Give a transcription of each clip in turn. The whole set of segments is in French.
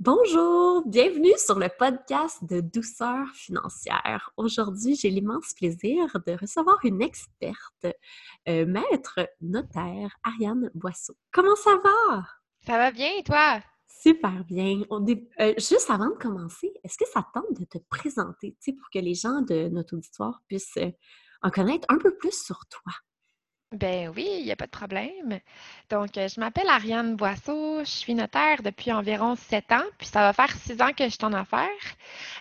Bonjour, bienvenue sur le podcast de douceur financière. Aujourd'hui, j'ai l'immense plaisir de recevoir une experte, euh, maître notaire, Ariane Boisseau. Comment ça va? Ça va bien et toi? Super bien. Euh, juste avant de commencer, est-ce que ça tente de te présenter pour que les gens de notre auditoire puissent euh, en connaître un peu plus sur toi? Ben oui, il n'y a pas de problème. Donc, euh, je m'appelle Ariane Boisseau, je suis notaire depuis environ sept ans, puis ça va faire six ans que je suis en affaires.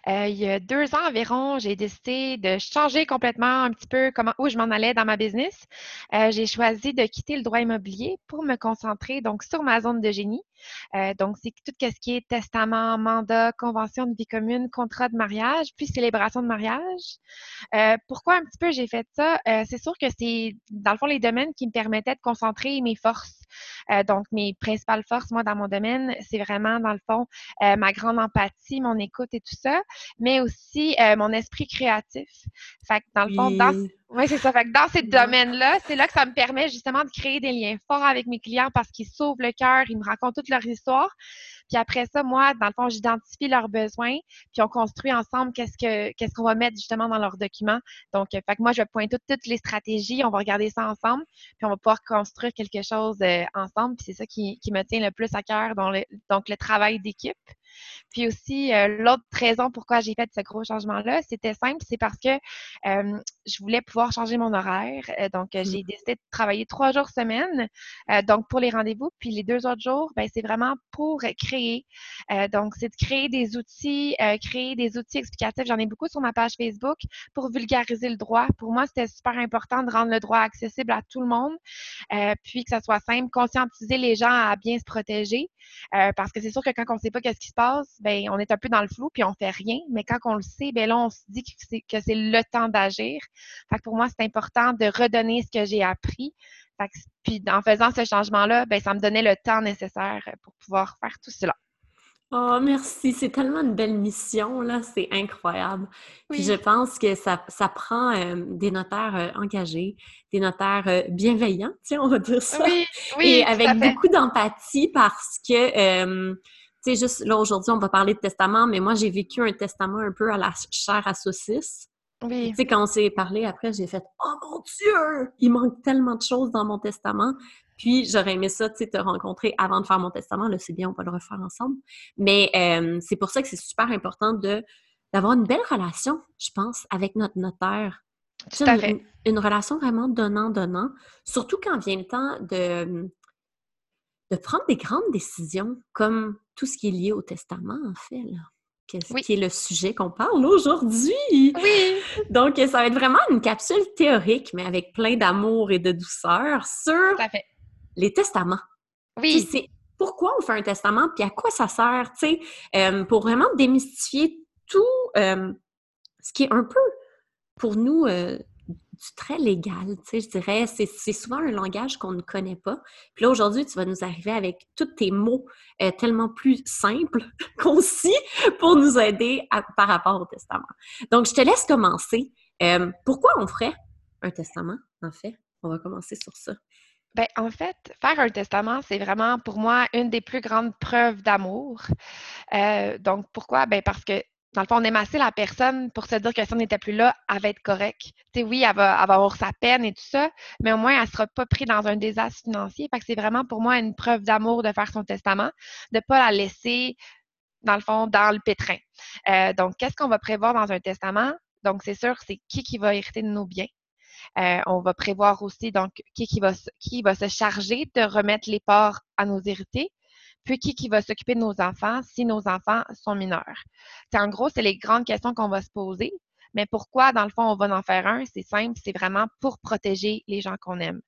Euh, il y a deux ans environ, j'ai décidé de changer complètement un petit peu comment, où je m'en allais dans ma business. Euh, j'ai choisi de quitter le droit immobilier pour me concentrer donc sur ma zone de génie. Donc, c'est tout ce qui est testament, mandat, convention de vie commune, contrat de mariage, puis célébration de mariage. pourquoi un petit peu j'ai fait ça? c'est sûr que c'est, dans le fond, les domaines qui me permettaient de concentrer mes forces. Euh, donc, mes principales forces, moi, dans mon domaine, c'est vraiment, dans le fond, euh, ma grande empathie, mon écoute et tout ça, mais aussi euh, mon esprit créatif. Fait que, dans le fond, dans, oui, c'est ça. Fait que dans ces domaines-là, c'est là que ça me permet justement de créer des liens forts avec mes clients parce qu'ils s'ouvrent le cœur, ils me racontent toute leur histoire. Puis après ça, moi, dans le fond, j'identifie leurs besoins, puis on construit ensemble qu'est-ce que qu'est-ce qu'on va mettre justement dans leurs documents. Donc, fait que moi, je vais pointer toutes, les stratégies, on va regarder ça ensemble, puis on va pouvoir construire quelque chose euh, ensemble. Puis c'est ça qui, qui, me tient le plus à cœur, donc le, donc le travail d'équipe. Puis aussi, euh, l'autre raison pourquoi j'ai fait ce gros changement-là, c'était simple, c'est parce que euh, je voulais pouvoir changer mon horaire. Euh, donc, j'ai mmh. décidé de travailler trois jours semaine, donc pour les rendez-vous. Puis les deux autres jours, ben, c'est vraiment pour créer. donc, c'est de créer des outils, créer des outils explicatifs. J'en ai beaucoup sur ma page Facebook pour vulgariser le droit. Pour moi, c'était super important de rendre le droit accessible à tout le monde, puis que ça soit simple, conscientiser les gens à bien se protéger. parce que c'est sûr que quand on ne sait pas qu'est-ce qui se passe, ben, on est un peu dans le flou puis on fait rien. Mais quand on le sait, ben là, on se dit que c'est, le temps d'agir. Fait pour moi, c'est important de redonner ce que j'ai appris. puis en faisant ce changement-là, ben, ça me donnait le temps nécessaire pour pouvoir faire tout cela. Oh, merci. C'est tellement une belle mission, là. C'est incroyable. Puis je pense que ça, ça prend euh, des notaires euh, engagés, des notaires euh, bienveillants, tiens, on va dire ça. Oui, oui. Et avec beaucoup d'empathie parce que tu sais, juste là, aujourd'hui, on va parler de testament, mais moi, j'ai vécu un testament un peu à la chair à saucisse. Oui. Tu sais, quand on s'est parlé après, j'ai fait Oh mon Dieu! Il manque tellement de choses dans mon testament. Puis, j'aurais aimé ça, tu sais, te rencontrer avant de faire mon testament. Là, c'est bien, on va le refaire ensemble. Mais euh, c'est pour ça que c'est super important de d'avoir une belle relation, je pense, avec notre notaire. Tout à fait. Une, une, relation vraiment donnant-donnant. Surtout quand vient le temps de, de prendre des grandes décisions, comme tout ce qui est lié au testament, en fait, là. Qui est le sujet qu'on parle aujourd'hui. Oui. Donc, ça va être vraiment une capsule théorique, mais avec plein d'amour et de douceur sur les testaments. Oui. c'est pourquoi on fait un testament, puis à quoi ça sert, tu sais, euh, pour vraiment démystifier tout euh, ce qui est un peu, pour nous, euh, très légal, tu sais, je dirais. C'est souvent un langage qu'on ne connaît pas. Puis là, aujourd'hui, tu vas nous arriver avec tous tes mots euh, tellement plus simples, concis, pour nous aider par rapport au testament. Donc, je te laisse commencer. Euh, pourquoi on ferait un testament, en fait? On va commencer sur ça. Ben, en fait, faire un testament, c'est vraiment pour moi une des plus grandes preuves d'amour. Euh, donc, pourquoi? Ben, parce que dans le fond, on aime assez la personne pour se dire que si on n'était plus là, elle va être correcte. Tu oui, elle va, avoir sa peine et tout ça, mais au moins, elle ne sera pas prise dans un désastre financier. Fait que c'est vraiment pour moi une preuve d'amour de faire son testament, de ne pas la laisser, dans le fond, dans le pétrin. Euh, donc, qu'est-ce qu'on va prévoir dans un testament? Donc, c'est sûr, c'est qui qui va hériter de nos biens. Euh, on va prévoir aussi, donc, qui, qui, va, qui va se charger de remettre les parts à nos hérités puis qui, qui va s'occuper de nos enfants si nos enfants sont mineurs? en gros, c'est les grandes questions qu'on va se poser. Mais pourquoi, dans le fond, on va en faire un? C'est simple, c'est vraiment pour protéger les gens qu'on aime.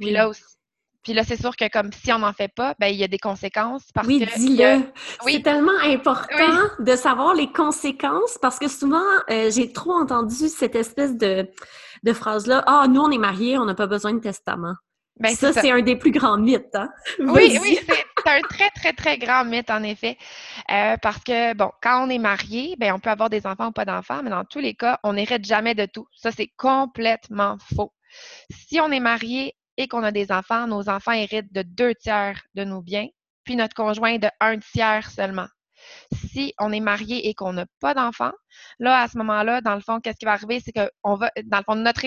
Puis là aussi, puis là, c'est sûr que comme si on n'en fait pas, ben il y a des conséquences. Parce oui, dis-le. Oui. C'est tellement important de savoir les conséquences parce que souvent, euh, j'ai trop entendu cette espèce de, de phrase-là. Ah, nous, on est mariés, on n'a pas besoin de testament. Ben, ça, c'est un des plus grands mythes. Hein? Oui, oui, c'est un très, très, très grand mythe, en effet. Euh, parce que, bon, quand on est marié, ben, on peut avoir des enfants ou pas d'enfants, mais dans tous les cas, on n'hérite jamais de tout. Ça, c'est complètement faux. Si on est marié et qu'on a des enfants, nos enfants héritent de deux tiers de nos biens, puis notre conjoint de un tiers seulement. Si on est marié et qu'on n'a pas d'enfant, là, à ce moment-là, dans le fond, qu'est-ce qui va arriver? C'est que on va, dans le fond, notre,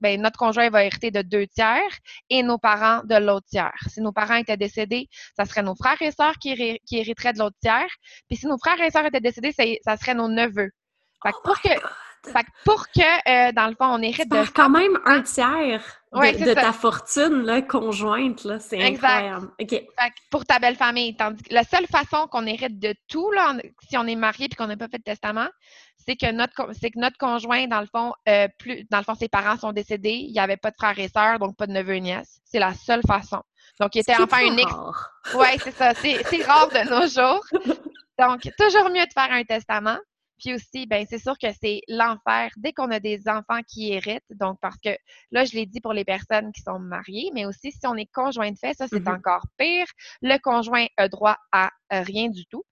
ben, notre conjoint va hériter de deux tiers et nos parents de l'autre tiers. Si nos parents étaient décédés, ça serait nos frères et sœurs qui, qui hériteraient de l'autre tiers. Puis si nos frères et sœurs étaient décédés, ça, serait nos neveux. Fait que pour oh que fait pour que, euh, dans le fond, on hérite de... quand même un tiers de, ta fortune là, conjointe, là. C'est incroyable. Fait pour ta belle famille. Tandis que la seule façon qu'on hérite de tout, là, si on est marié et qu'on n'a pas fait de testament, c'est que notre c'est que notre conjoint, dans le fond, euh, plus dans le fond, ses parents sont décédés, il n'y avait pas de frères et sœurs, donc pas de neveux et nièces. C'est la seule façon. Donc, il était enfin unique. Oui, c'est ça. C'est rare de nos jours. Donc, toujours mieux de faire un testament. Puis aussi, ben c'est sûr que c'est l'enfer dès qu'on a des enfants qui héritent. Donc, parce que là, je l'ai dit pour les personnes qui sont mariées, mais aussi si on est conjoint de fait, ça, c'est mm-hmm. encore pire. Le conjoint a droit à euh, rien du tout.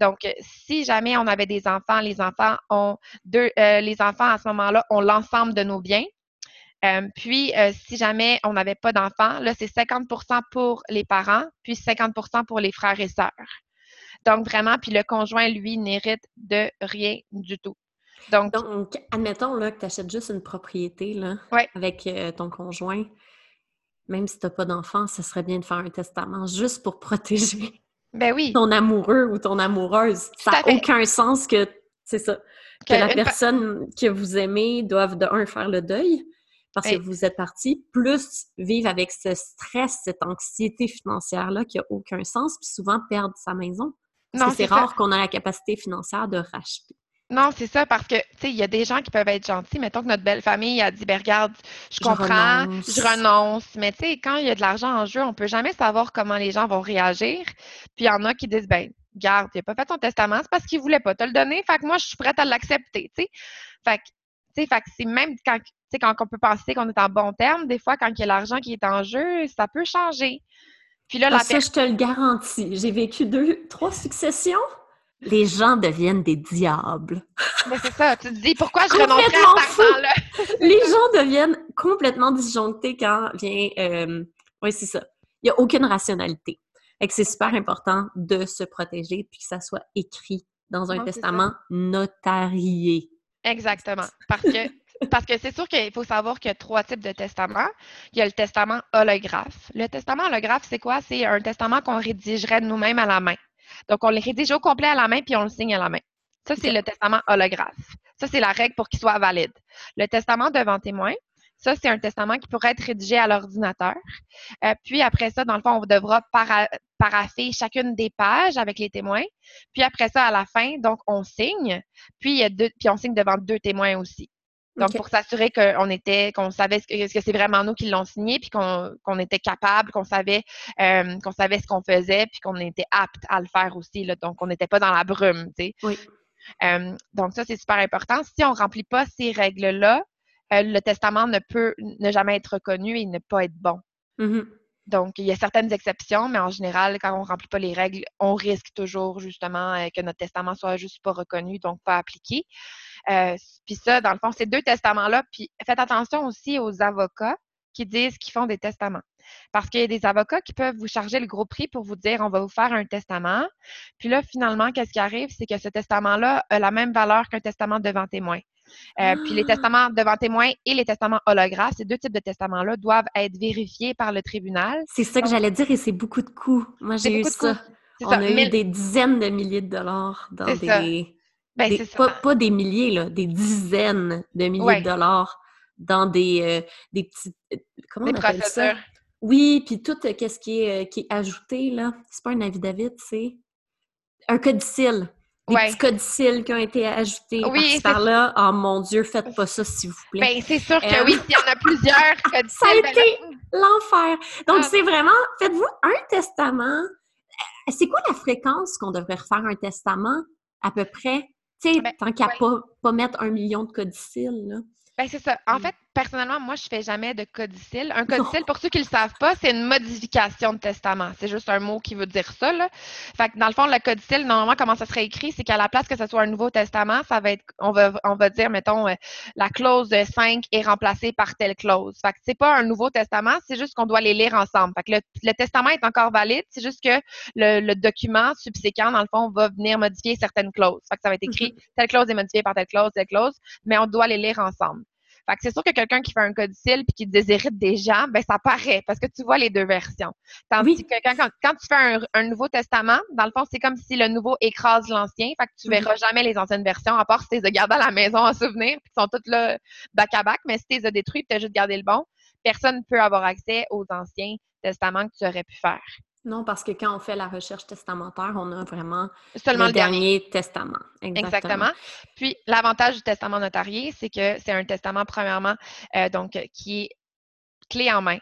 Donc, si jamais on avait des enfants, les enfants ont deux, euh, les enfants à ce moment-là ont l'ensemble de nos biens. Euh, puis, si jamais on n'avait pas d'enfants, là, c'est 50% pour les parents, puis 50% pour les frères et sœurs. Donc, vraiment, puis le conjoint, lui, n'hérite de rien du tout. Donc, admettons là, que tu achètes juste une propriété là, avec euh, ton conjoint. Même si tu n'as pas d'enfant, ce serait bien de faire un testament juste pour protéger ben oui. ton amoureux ou ton amoureuse. ça n'a aucun sens que, c'est ça, que, la personne que vous aimez doive de un faire le deuil parce que vous êtes parti, plus vivre avec ce stress, cette anxiété financière-là qui n'a aucun sens, puis souvent perdre sa maison. Parce que c'est rare qu'on ait la capacité financière de racheter. Non, c'est ça, parce que, tu sais, il y a des gens qui peuvent être gentils. Mettons que notre belle famille a dit, ben regarde, je comprends, je renonce. Mais tu sais, quand il y a de l'argent en jeu, on peut jamais savoir comment les gens vont réagir. Puis il y en a qui disent, ben, garde, il n'a pas fait ton testament, c'est parce qu'il voulait pas te le donner. Fait que moi, je suis prête à l'accepter, tu sais. Fait que, tu sais, fait que c'est même quand, quand on peut penser qu'on est en bon terme, des fois, quand il y a l'argent qui est en jeu, ça peut changer. Puis là, la ah, ça, je te le garantis. J'ai vécu deux, trois successions. Les gens deviennent des diables. Mais c'est ça, tu te dis pourquoi je renoncerais à là Les gens deviennent complètement disjonctés quand vient. Euh... Oui, c'est ça. Il n'y a aucune rationalité. Et que c'est super important de se protéger puis que ça soit écrit dans un testament notarié. Exactement. Parce que parce que c'est sûr qu'il faut savoir qu'il y a trois types de testaments. Il y a le testament holographe. Le testament holographe, c'est quoi? C'est un testament qu'on rédigerait nous-mêmes à la main. Donc, on le rédige au complet à la main, puis on le signe à la main. Ça, c'est le testament holographe. Ça, c'est la règle pour qu'il soit valide. Le testament devant témoin, ça, c'est un testament qui pourrait être rédigé à l'ordinateur. Euh, puis après ça, dans le fond, on devra paraffer chacune des pages avec les témoins. Puis après ça, à la fin, donc on signe. Puis, puis on signe devant deux témoins aussi. Donc, pour s'assurer qu'on était, qu'on savait ce que, c'est vraiment nous qui l'ont signé, puis qu'on était capable, qu'on savait, euh, qu'on savait ce qu'on faisait, puis qu'on était apte à le faire aussi. Là, donc, on n'était pas dans la brume, tu sais. Oui. Euh, donc, ça, c'est super important. Si on ne remplit pas ces règles-là, euh, le testament ne peut ne jamais être reconnu et ne pas être bon. Mm-hmm. Donc, il y a certaines exceptions, mais en général, quand on ne remplit pas les règles, on risque toujours justement que notre testament soit juste pas reconnu, donc pas appliqué. Euh, puis ça, dans le fond, ces deux testaments-là, puis faites attention aussi aux avocats qui disent qu'ils font des testaments. Parce qu'il y a des avocats qui peuvent vous charger le gros prix pour vous dire on va vous faire un testament. Puis là, finalement, qu'est-ce qui arrive? C'est que ce testament-là a la même valeur qu'un testament devant témoin. Euh, puis les ah! testaments devant témoin et les testaments holographes, ces deux types de testaments-là doivent être vérifiés par le tribunal. C'est ça que j'allais dire et c'est beaucoup de coûts. Moi, j'ai eu ça. On a eu des dizaines de milliers de dollars dans des ben, pas, des milliers, là, des dizaines de milliers de dollars dans des, euh, des petits. Euh, comment on appelle ça? Oui, puis tout euh, ce qui est, qui est ajouté, là. C'est pas un avis David, c'est un codicile. Des petits codicils qui ont été ajoutés oui, par là. Oh mon Dieu, faites pas ça, s'il vous plaît. Ben, c'est sûr que oui, il y en a plusieurs codicils. ça a ben été l'enfer. Donc, ah. c'est vraiment, faites-vous un testament. C'est quoi la fréquence qu'on devrait refaire un testament? À peu près? Tu sais, tant qu'à pas, pas mettre un million de codicils, là. Ben, c'est ça. En fait, personnellement, moi, je fais jamais de codicile. Un codicile, pour ceux qui ne le savent pas, c'est une modification de testament. C'est juste un mot qui veut dire ça. Là. Fait que dans le fond, le codicile, normalement, comment ça serait écrit, c'est qu'à la place que ce soit un nouveau testament, ça va être, on va, on va dire, mettons, euh, la clause 5 est remplacée par telle clause. Fait que c'est pas un nouveau testament, c'est juste qu'on doit les lire ensemble. Fait que le, testament est encore valide, c'est juste que le, document subséquent, dans le fond, va venir modifier certaines clauses. Fait que ça va être écrit, mm-hmm. telle clause est modifiée par telle clause, telle clause, mais on doit les lire ensemble. Fait que c'est sûr que quelqu'un qui fait un codicile puis qui déshérite des gens, ben ça paraît parce que tu vois les deux versions. Tandis que quand, quand, tu fais un, nouveau testament, dans le fond, c'est comme si le nouveau écrase l'ancien. Fait que tu verras jamais les anciennes versions, à part si tu les as gardées à la maison en souvenir, puis sont toutes là bac à bac. Mais si tu les as détruits tu as juste gardé le bon, personne ne peut avoir accès aux anciens testaments que tu aurais pu faire. Non, parce que quand on fait la recherche testamentaire, on a vraiment Seulement le, dernier, testament. Exactement. Puis l'avantage du testament notarié, c'est que c'est un testament, premièrement, euh, donc qui est clé en main.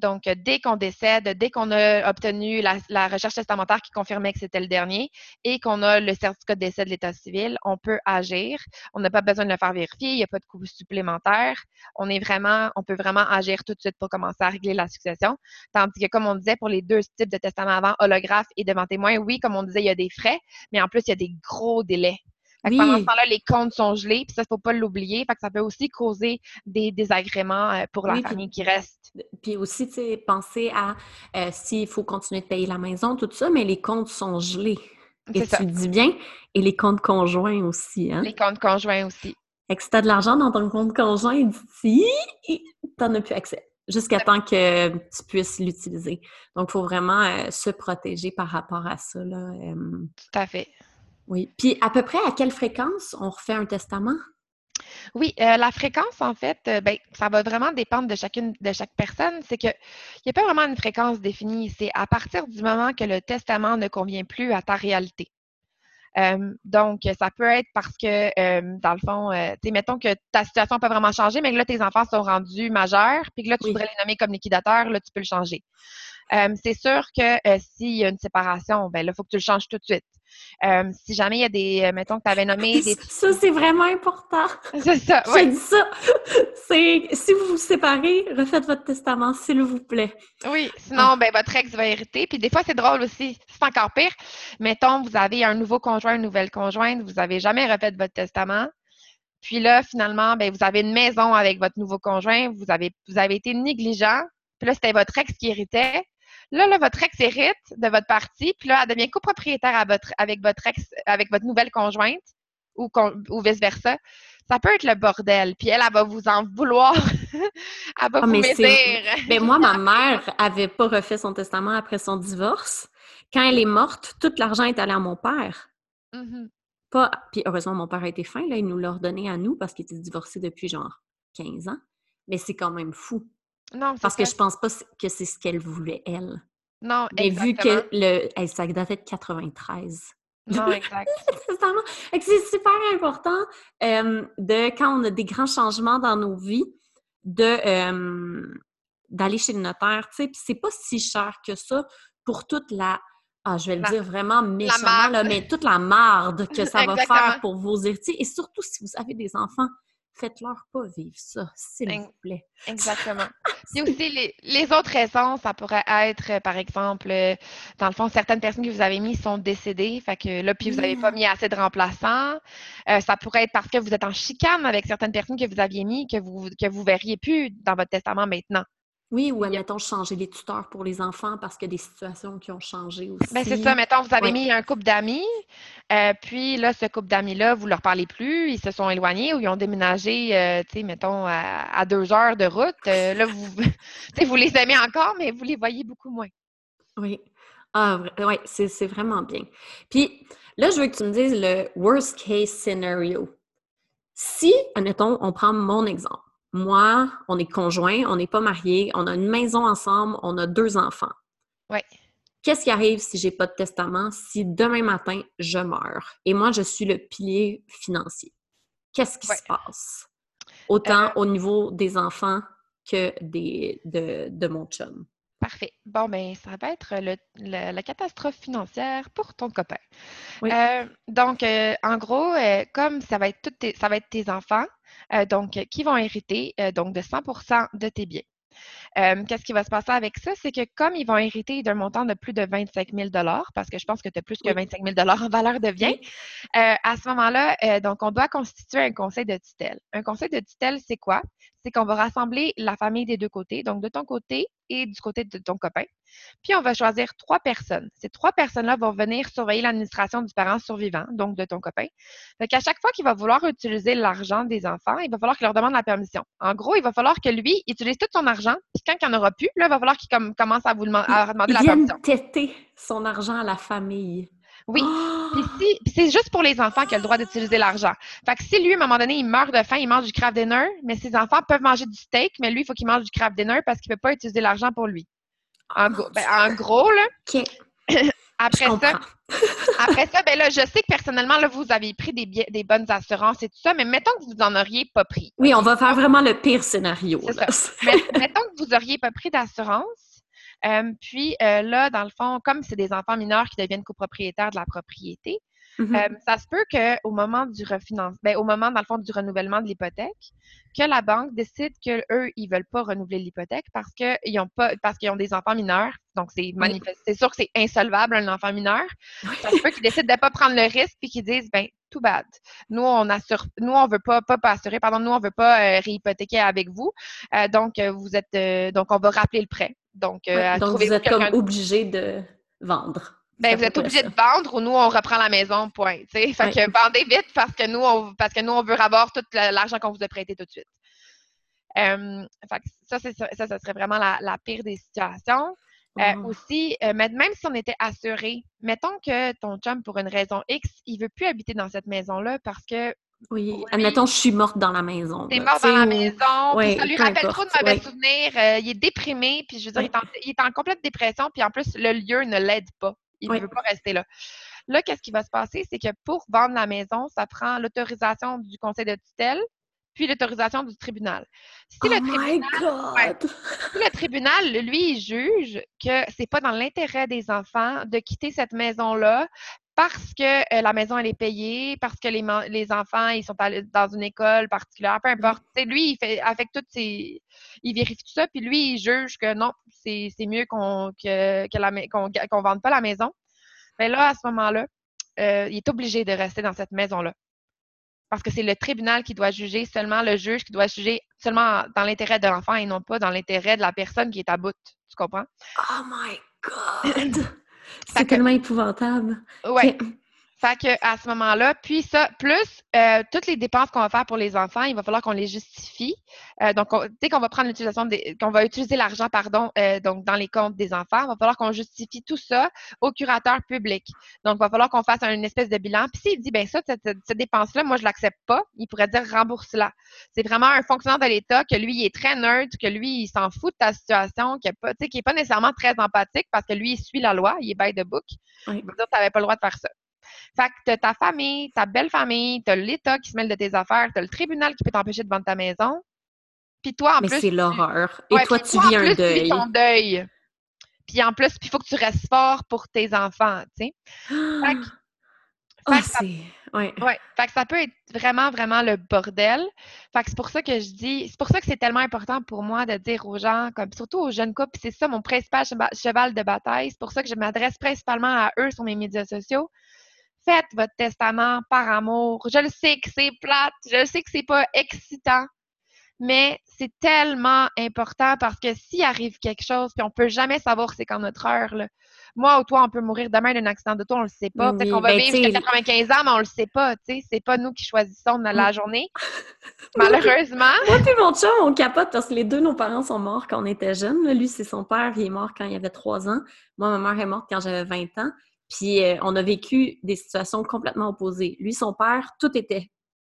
Donc, dès qu'on décède, dès qu'on a obtenu la, recherche testamentaire qui confirmait que c'était le dernier et qu'on a le certificat de décès de l'État civil, on peut agir. On n'a pas besoin de le faire vérifier, il n'y a pas de coût supplémentaire. On est vraiment, on peut vraiment agir tout de suite pour commencer à régler la succession. Tandis que, comme on disait, pour les deux types de testaments avant, holographe et devant témoin, oui, comme on disait, il y a des frais, mais en plus, il y a des gros délais. Pendant ce temps-là, les comptes sont gelés, puis ça, il ne faut pas l'oublier. Fait que ça peut aussi causer des désagréments euh, pour la famille qui reste. Puis aussi, tu sais, penser à euh, s'il faut continuer de payer la maison, tout ça, mais les comptes sont gelés. Et tu dis bien, et les comptes conjoints aussi. Hein? Les comptes conjoints aussi. Et que si tu as de l'argent dans ton compte conjoint, tu n'en as plus accès jusqu'à temps que tu puisses l'utiliser. Donc, il faut vraiment euh, se protéger par rapport à ça. Là. Tout à fait. Oui. Puis à peu près à quelle fréquence on refait un testament? Oui, euh, la fréquence, en fait, euh, ben, ça va vraiment dépendre de chacune de chaque personne. C'est qu'il n'y a pas vraiment une fréquence définie. C'est à partir du moment que le testament ne convient plus à ta réalité. Euh, donc, ça peut être parce que, dans le fond, tu mettons que ta situation n'a pas vraiment changé, mais que là, tes enfants sont rendus majeurs, puis que là, tu voudrais les nommer comme liquidateurs, là, tu peux le changer. c'est sûr que s'il y a une séparation, ben là, il faut que tu le changes tout de suite. Euh, si jamais il y a des, euh, mettons que tu avais nommé des... Ça, c'est vraiment important. C'est ça, oui. J'ai dit ça. C'est, si vous vous séparez, refaites votre testament, s'il vous plaît. Oui, sinon, ah. ben, votre ex va hériter. Puis des fois, c'est drôle aussi. C'est encore pire. Mettons, vous avez un nouveau conjoint, une nouvelle conjointe, vous n'avez jamais refait votre testament. Puis là, finalement, ben, vous avez une maison avec votre nouveau conjoint, vous avez, vous avez été négligent. Puis là, c'était votre ex qui héritait. Là, là, votre ex hérite de votre partie, puis là, elle devient copropriétaire à votre, avec votre ex, avec votre nouvelle conjointe ou, ou vice-versa. Ça peut être le bordel. Puis elle, elle va vous en vouloir. elle va ah, vous mais Mais moi, ma mère avait pas refait son testament après son divorce. Quand elle est morte, tout l'argent est allé à mon père. Mm-hmm. Pas... Puis heureusement, mon père a été fin, là, il nous l'a redonné à nous parce qu'il était divorcé depuis genre 15 ans. Mais c'est quand même fou. Non, Parce que je pense pas que c'est ce qu'elle voulait, elle. Non, Mais vu que le, elle, ça datait de 93. Non, exact. c'est super important de, quand on a des grands changements dans nos vies, de d'aller chez le notaire, tu sais, puis c'est pas si cher que ça pour toute la ah, je vais le dire vraiment méchamment, là, mais toute la marde que ça va faire pour vos héritiers. Et surtout si vous avez des enfants faites-leur pas vivre ça, s'il vous plaît. Exactement. Puis aussi, les, autres raisons, ça pourrait être, euh, par exemple, euh, dans le fond, certaines personnes que vous avez mis sont décédées, fait que là, puis vous n'avez pas mis assez de remplaçants. Euh, ça pourrait être parce que vous êtes en chicane avec certaines personnes que vous aviez mis, que vous que vous verriez plus dans votre testament maintenant. Oui, ou admettons changer les tuteurs pour les enfants parce qu'il y a des situations qui ont changé aussi. Bien, c'est ça. Mettons, vous avez mis un couple d'amis, euh, puis là, ce couple d'amis-là, vous ne leur parlez plus, ils se sont éloignés ou ils ont déménagé, euh, tu sais, mettons, à, deux heures de route. Euh, là, vous, vous les aimez encore, mais vous les voyez beaucoup moins. Oui. Ah, oui, c'est vraiment bien. Puis là, je veux que tu me dises le worst case scenario. Si, admettons, on prend mon exemple moi, on est conjoints, on n'est pas mariés, on a une maison ensemble, on a deux enfants. Oui. Qu'est-ce qui arrive si j'ai pas de testament, si demain matin je meurs? Et moi je suis le pilier financier? Qu'est-ce qui se passe? Autant euh au niveau des enfants que des, de, de mon chum. Parfait. Bon, ben, ça va être le- le- la catastrophe financière pour ton copain. Oui. Euh, donc, euh, en gros, euh, comme ça va être toutes tes, ça va être tes enfants, donc, qui vont hériter donc de 100% de tes biens. Qu'est-ce qui va se passer avec ça? C'est que comme ils vont hériter d'un montant de plus de 25 000 parce que je pense que tu as plus que Oui. 25 000 en valeur de biens, à ce moment-là, donc, on doit constituer un conseil de tutelle. Un conseil de tutelle, c'est quoi? C'est qu'on va rassembler la famille des deux côtés, donc de ton côté et du côté de ton copain. Puis, on va choisir trois personnes. Ces trois personnes-là vont venir surveiller l'administration du parent survivant, donc de ton copain. Fait qu'à chaque fois qu'il va vouloir utiliser l'argent des enfants, il va falloir qu'il leur demande la permission. En gros, il va falloir que lui utilise tout son argent, puis quand il n'y en aura plus, là, il va falloir qu'il comme- commence à vous demander, à demander Il la vient permission. têter son argent à la famille. Oui. Oh! Puis si- c'est juste pour les enfants qu'il a le droit d'utiliser l'argent. Fait que si lui, à un moment donné, il meurt de faim, il mange du craft dinner, mais ses enfants peuvent manger du steak, mais lui, il faut qu'il mange du craft dinner parce qu'il ne peut pas utiliser l'argent pour lui. En, Oh, gros, ben, Dieu. en gros, là, OK, je après ça, après ça, ben là, je sais que personnellement, là, vous avez pris des, billets- des bonnes assurances et tout ça, mais mettons que vous n'en auriez pas pris. Oui, on va faire vraiment le pire scénario. Là. Mais- mettons que vous n'auriez pas pris d'assurance. Euh, puis euh, là, dans le fond, comme c'est des enfants mineurs qui deviennent copropriétaires de la propriété, Mhm. Euh, ça se peut qu'au moment du refinance, ben, au moment, dans le fond, du renouvellement de l'hypothèque, que la banque décide qu'eux, ils ne veulent pas renouveler l'hypothèque parce qu'ils ont pas parce qu'ils ont des enfants mineurs. Donc, c'est manifeste. C'est sûr que c'est insolvable, un enfant mineur. Ça se peut qu'ils décident de ne pas prendre le risque et qu'ils disent ben tout bad. Nous, on assure nous, on veut pas, pas, pas assurer, pardon, nous, on veut pas euh, réhypothéquer avec vous. Euh, donc, vous êtes donc on va rappeler le prêt. Donc, euh, donc, vous êtes comme obligé de vendre. ben, vous êtes obligé de vendre ou nous, on reprend la maison, point. Fait Ouais. que vendez vite parce que nous, on, parce que nous, on veut avoir tout l'argent qu'on vous a prêté tout de suite. Euh, fait que ça, ça, serait vraiment la, la pire des situations. Euh, Oh. Aussi, euh, même si on était assuré, mettons que ton chum, pour une raison X, il veut plus habiter dans cette maison-là parce que Oui, admettons, je suis morte dans la maison. t'es là, mort tu sais, dans la maison, puis ça lui rappelle trop de mauvais souvenirs, euh, il est déprimé, puis je veux dire, il, est en, il est en complète dépression, puis en plus, le lieu ne l'aide pas. Il ne veut pas rester là. Là, qu'est-ce qui va se passer? C'est que pour vendre la maison, ça prend l'autorisation du conseil de tutelle, puis l'autorisation du tribunal. Si, Oh le my tribunal, ouais. God! si le tribunal, lui, il juge que c'est pas dans l'intérêt des enfants de quitter cette maison-là parce que euh, la maison, elle est payée, parce que les, enfants, ils sont allés dans une école particulière, peu importe. Tu sais, lui, il fait avec toutes ses... Il vérifie tout ça, puis lui, il juge que non, c'est mieux qu'on que, qu'on vende pas la maison. Mais là, à ce moment-là, euh, il est obligé de rester dans cette maison-là. Parce que c'est le tribunal qui doit juger, seulement le juge qui doit juger seulement dans l'intérêt de l'enfant et non pas dans l'intérêt de la personne qui est à bout. Tu comprends? Oh my God! C'est tellement épouvantable. Oui. Fait que à ce moment-là, puis ça, plus euh, toutes les dépenses qu'on va faire pour les enfants, il va falloir qu'on les justifie. Euh, donc, on- dès qu'on va prendre l'utilisation qu'on va utiliser l'argent, pardon, euh, donc dans les comptes des enfants, il va falloir qu'on justifie tout ça au curateur public. Donc, il va falloir qu'on fasse une espèce de bilan. Puis s'il dit, ben ça, cette, cette- dépense-là, moi, je l'accepte pas, il pourrait dire rembourse-la. C'est vraiment un fonctionnaire de l'État que lui, il est très neutre, que lui, il s'en fout de ta situation, qui est pas, tu sais, qui est pas nécessairement très empathique parce que lui, il suit la loi, il est by the book. Oui. Il va dire, tu n'avais pas le droit de faire ça. Fait que t'as ta famille, ta belle famille, t'as l'État qui se mêle de tes affaires, t'as le tribunal qui peut t'empêcher de vendre ta maison. Puis toi, en Mais plus. c'est l'horreur. Et Ouais, toi, tu vis un plus, tu vis deuil. ton deuil. Puis en plus, il faut que tu restes fort pour tes enfants, tu sais. Fait que- Ah, fait que ça-. Ouais. Ouais, fait que ça peut être vraiment, vraiment le bordel. Fait que c'est pour ça que je dis, c'est pour ça que c'est tellement important pour moi de dire aux gens, comme surtout aux jeunes couples, c'est ça mon principal cheva- cheval de bataille. C'est pour ça que je m'adresse principalement à eux sur mes médias sociaux. Faites votre testament par amour. Je le sais que c'est plate, je le sais que c'est pas excitant, mais c'est tellement important parce que s'il arrive quelque chose, puis on peut jamais savoir c'est quand notre heure, là. Moi ou toi, on peut mourir demain d'un accident d'auto, on le sait pas. Peut-être Oui, qu'on va ben, vivre jusqu'à 95 ans, mais on le sait pas, tu sais. C'est pas nous qui choisissons de la journée. Malheureusement. Moi puis mon chum, on capote parce que les deux, nos parents sont morts quand on était jeunes. Lui, c'est son père, il est mort quand il avait 3 ans. Moi, ma mère est morte quand j'avais 20 ans. Puis euh, on a vécu des situations complètement opposées. Lui, son père, tout était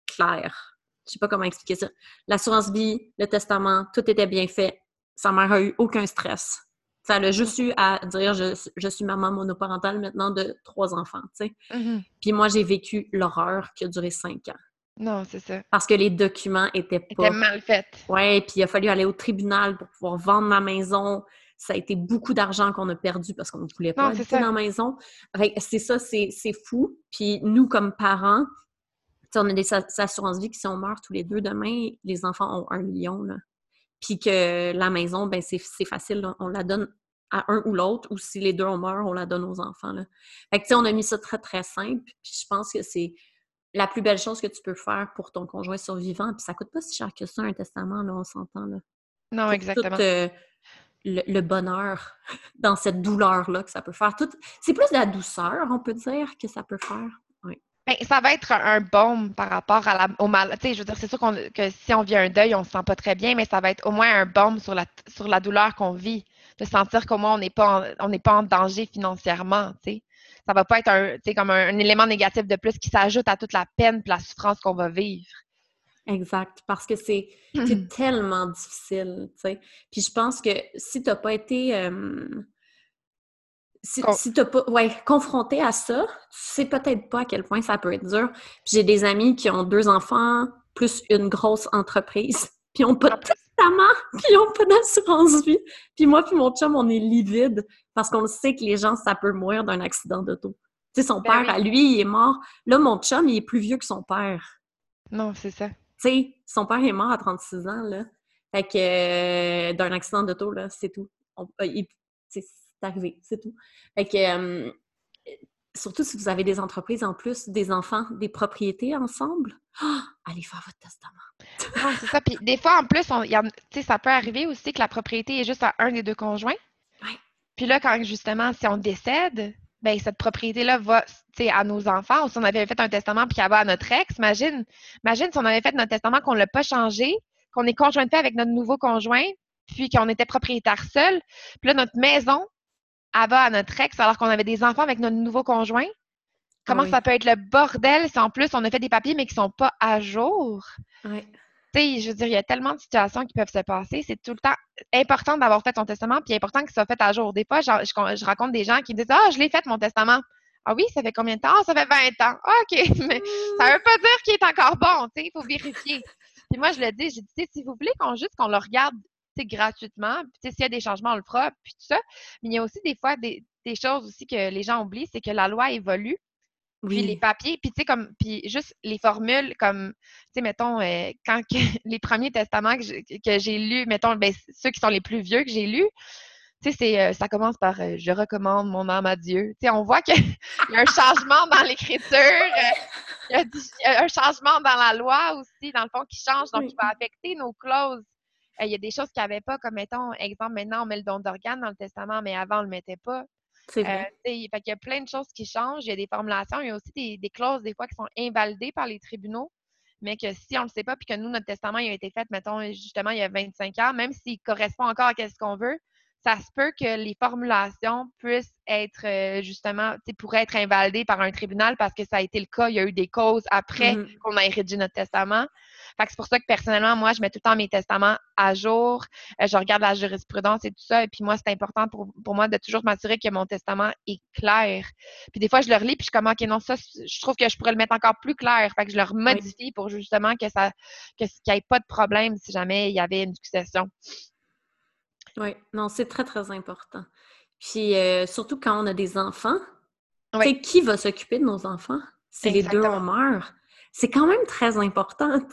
clair. Je sais pas comment expliquer ça. L'assurance vie, le testament, tout était bien fait. Sa mère a eu aucun stress. Ça a juste eu à dire je, je suis maman monoparentale maintenant de trois enfants. Mhm. Puis moi, j'ai vécu l'horreur qui a duré cinq ans. Non, c'est ça. Parce que les documents étaient pas C'était mal fait. Ouais, puis il a fallu aller au tribunal pour pouvoir vendre ma maison. Ça a été beaucoup d'argent qu'on a perdu parce qu'on ne voulait pas habiter dans la maison. C'est ça, c'est fou. Puis nous, comme parents, on a des assurances-vie qui, si on meurt tous les deux demain, les enfants ont un million. Là. Puis que la maison, ben c'est facile, on la donne à un ou l'autre, ou si les deux on meurt, on la donne aux enfants. Là. Fait que, on a mis ça très, très simple. Puis je pense que c'est la plus belle chose que tu peux faire pour ton conjoint survivant. Puis ça coûte pas si cher que ça, un testament, là, on s'entend. Là. Non, exactement. Euh, le, bonheur dans cette douleur-là que ça peut faire. C'est plus de la douceur, on peut dire, que ça peut faire. Ben, ça va être un baume par rapport à la, au mal. Je veux dire, c'est sûr que si on vit un deuil, on se sent pas très bien, mais ça va être au moins un baume sur la, douleur qu'on vit. De sentir qu'au moins on n'est pas, en danger financièrement. Ça va pas être un, comme un, élément négatif de plus qui s'ajoute à toute la peine et la souffrance qu'on va vivre. Exact, parce que c'est tellement difficile, tu sais. Puis je pense que si tu n'as pas été... si, tu n'as pas ouais, confronté à ça, tu sais peut-être pas à quel point ça peut être dur. Puis j'ai des amis qui ont deux enfants plus une grosse entreprise, puis ils n'ont pas de testament, puis ils n'ont pas d'assurance vie. Puis moi puis mon chum, on est livide parce qu'on sait que les gens, ça peut mourir d'un accident d'auto. Tu sais, son ben père, à lui, il est mort. Là, mon chum, il est plus vieux que son père. Non, c'est ça. Tu sais, son père est mort à 36 ans, là. Fait que euh, d'un accident d'auto, là, c'est tout. Euh, c'est arrivé, c'est tout. Fait que surtout si vous avez des entreprises en plus, des enfants, des propriétés ensemble, allez faire votre testament. ah, c'est ça. Puis des fois, en plus, on, ça peut arriver aussi que la propriété est juste à un des deux conjoints. Oui. Puis là, quand justement, si on décède, ben cette propriété-là va à nos enfants, ou si on avait fait un testament puis qu'elle va à notre ex, imagine, imagine si on avait fait notre testament qu'on ne l'a pas changé, qu'on est conjoint fait avec notre nouveau conjoint, puis qu'on était propriétaire seul, puis là, notre maison, elle va à notre ex alors qu'on avait des enfants avec notre nouveau conjoint. Comment ça peut être le bordel si en plus on a fait des papiers mais qui sont pas à jour? Oui je veux dire, il y a tellement de situations qui peuvent se passer. C'est tout le temps important d'avoir fait ton testament, puis important qu'il soit fait à jour. Des fois, je, je, raconte des gens qui me disent Ah, je l'ai fait mon testament. Ah oui, ça fait combien de temps? Ah, ça fait 20 ans. Ah, OK, mais ça veut pas dire qu'il est encore bon, sais, il faut vérifier. Puis moi, je le dis, j'ai dit, si vous voulez qu'on juste qu'on le regarde gratuitement, puis s'il y a des changements, on le fera, puis tout ça. Mais il y a aussi des fois des, des choses aussi que les gens oublient, c'est que la loi évolue. Puis les papiers, puis tu sais, comme, puis juste les formules, comme, tu sais, mettons, euh, quand les premiers testaments que j'ai lus, mettons, ben, ceux qui sont les plus vieux que j'ai lus, tu sais, euh, ça commence par euh, Je recommande mon âme à Dieu. Tu sais, on voit qu'il y a un changement dans l'écriture, il, y a un changement dans la loi aussi, dans le fond, qui change, donc qui va affecter nos clauses. Il y a des choses qu'il n'y avait pas, comme, mettons, exemple, maintenant, on met le don d'organes dans le testament, mais avant, on ne le mettait pas. C'est euh, il y a plein de choses qui changent. Il y a des formulations. Il y a aussi des, clauses, des fois, qui sont invalidées par les tribunaux, mais que si on ne le sait pas, puis que nous, notre testament il a été fait, mettons, justement, il y a 25 ans, même s'il correspond encore à ce qu'on veut, ça se peut que les formulations puissent être euh, justement, pourraient être invalidées par un tribunal parce que ça a été le cas. Il y a eu des causes après mmh qu'on a rédigé notre testament. Fait que c'est pour ça que personnellement, moi, je mets tout le temps mes testaments à jour. Euh, je regarde la jurisprudence et tout ça. Et puis moi, c'est important pour, moi de toujours m'assurer que mon testament est clair. Puis des fois, je le relis, puis je suis comme, OK, non, ça, je trouve que je pourrais le mettre encore plus clair. Fait que je le remodifie pour justement que ça, qu'il n'y ait pas de problème si jamais il y avait une succession. Oui, non, c'est très, très important. Puis euh, surtout quand on a des enfants, oui. qui va s'occuper de nos enfants? Si les deux on meurt, c'est quand même très important.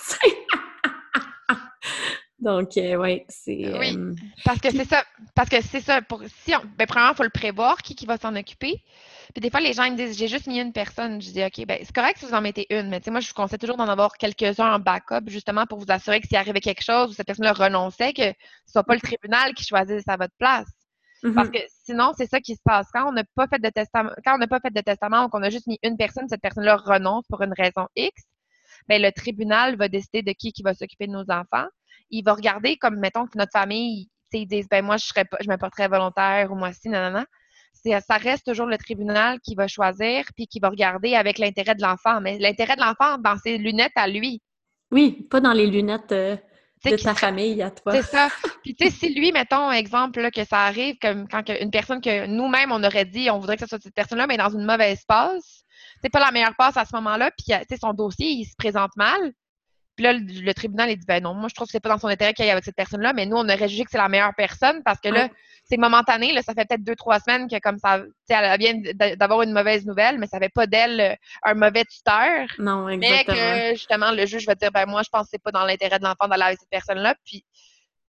Donc, euh, ouais, c'est. Oui, euh, parce que c'est ça. Parce que c'est ça. Pour, si on, ben, premièrement, il faut le prévoir, qui, qui va s'en occuper. Puis des fois, les gens me disent j'ai juste mis une personne. Je dis OK, ben c'est correct si vous en mettez une, mais tu sais, moi, je vous conseille toujours d'en avoir quelques-uns en backup, justement pour vous assurer que s'il arrivait quelque chose ou cette personne-là renonçait, que ce soit pas le tribunal qui choisisse à votre place. Parce mm-hmm. que sinon, c'est ça qui se passe. Quand on n'a pas fait de testament, quand on n'a pas fait de testament ou qu'on a juste mis une personne, cette personne-là renonce pour une raison X, ben, le tribunal va décider de qui qui va s'occuper de nos enfants. Il va regarder comme, mettons, que notre famille, ils disent, ben moi, je serais pas, je me porterais volontaire ou moi aussi, non, non, non. Ça reste toujours le tribunal qui va choisir puis qui va regarder avec l'intérêt de l'enfant. Mais l'intérêt de l'enfant dans ses lunettes à lui. Oui, pas dans les lunettes euh, de ta famille à toi. C'est ça. Puis tu sais, si lui, mettons, exemple, que ça arrive comme quand une personne que nous-mêmes, on aurait dit, on voudrait que ce soit cette personne-là, mais dans une mauvaise passe, c'est pas la meilleure passe à ce moment-là, puis son dossier, il se présente mal, Puis là, le, tribunal, il dit, ben non, moi, je trouve que c'est pas dans son intérêt qu'il y ait avec cette personne-là, mais nous, on aurait jugé que c'est la meilleure personne parce que là, c'est momentané, là, ça fait peut-être deux, trois semaines que comme ça, tu sais, elle vient d'avoir une mauvaise nouvelle, mais ça fait pas d'elle euh, un mauvais tuteur. Non, exactement. Mais que, justement, le juge va dire, ben moi, je pense que c'est pas dans l'intérêt de l'enfant d'aller avec cette personne-là. Puis,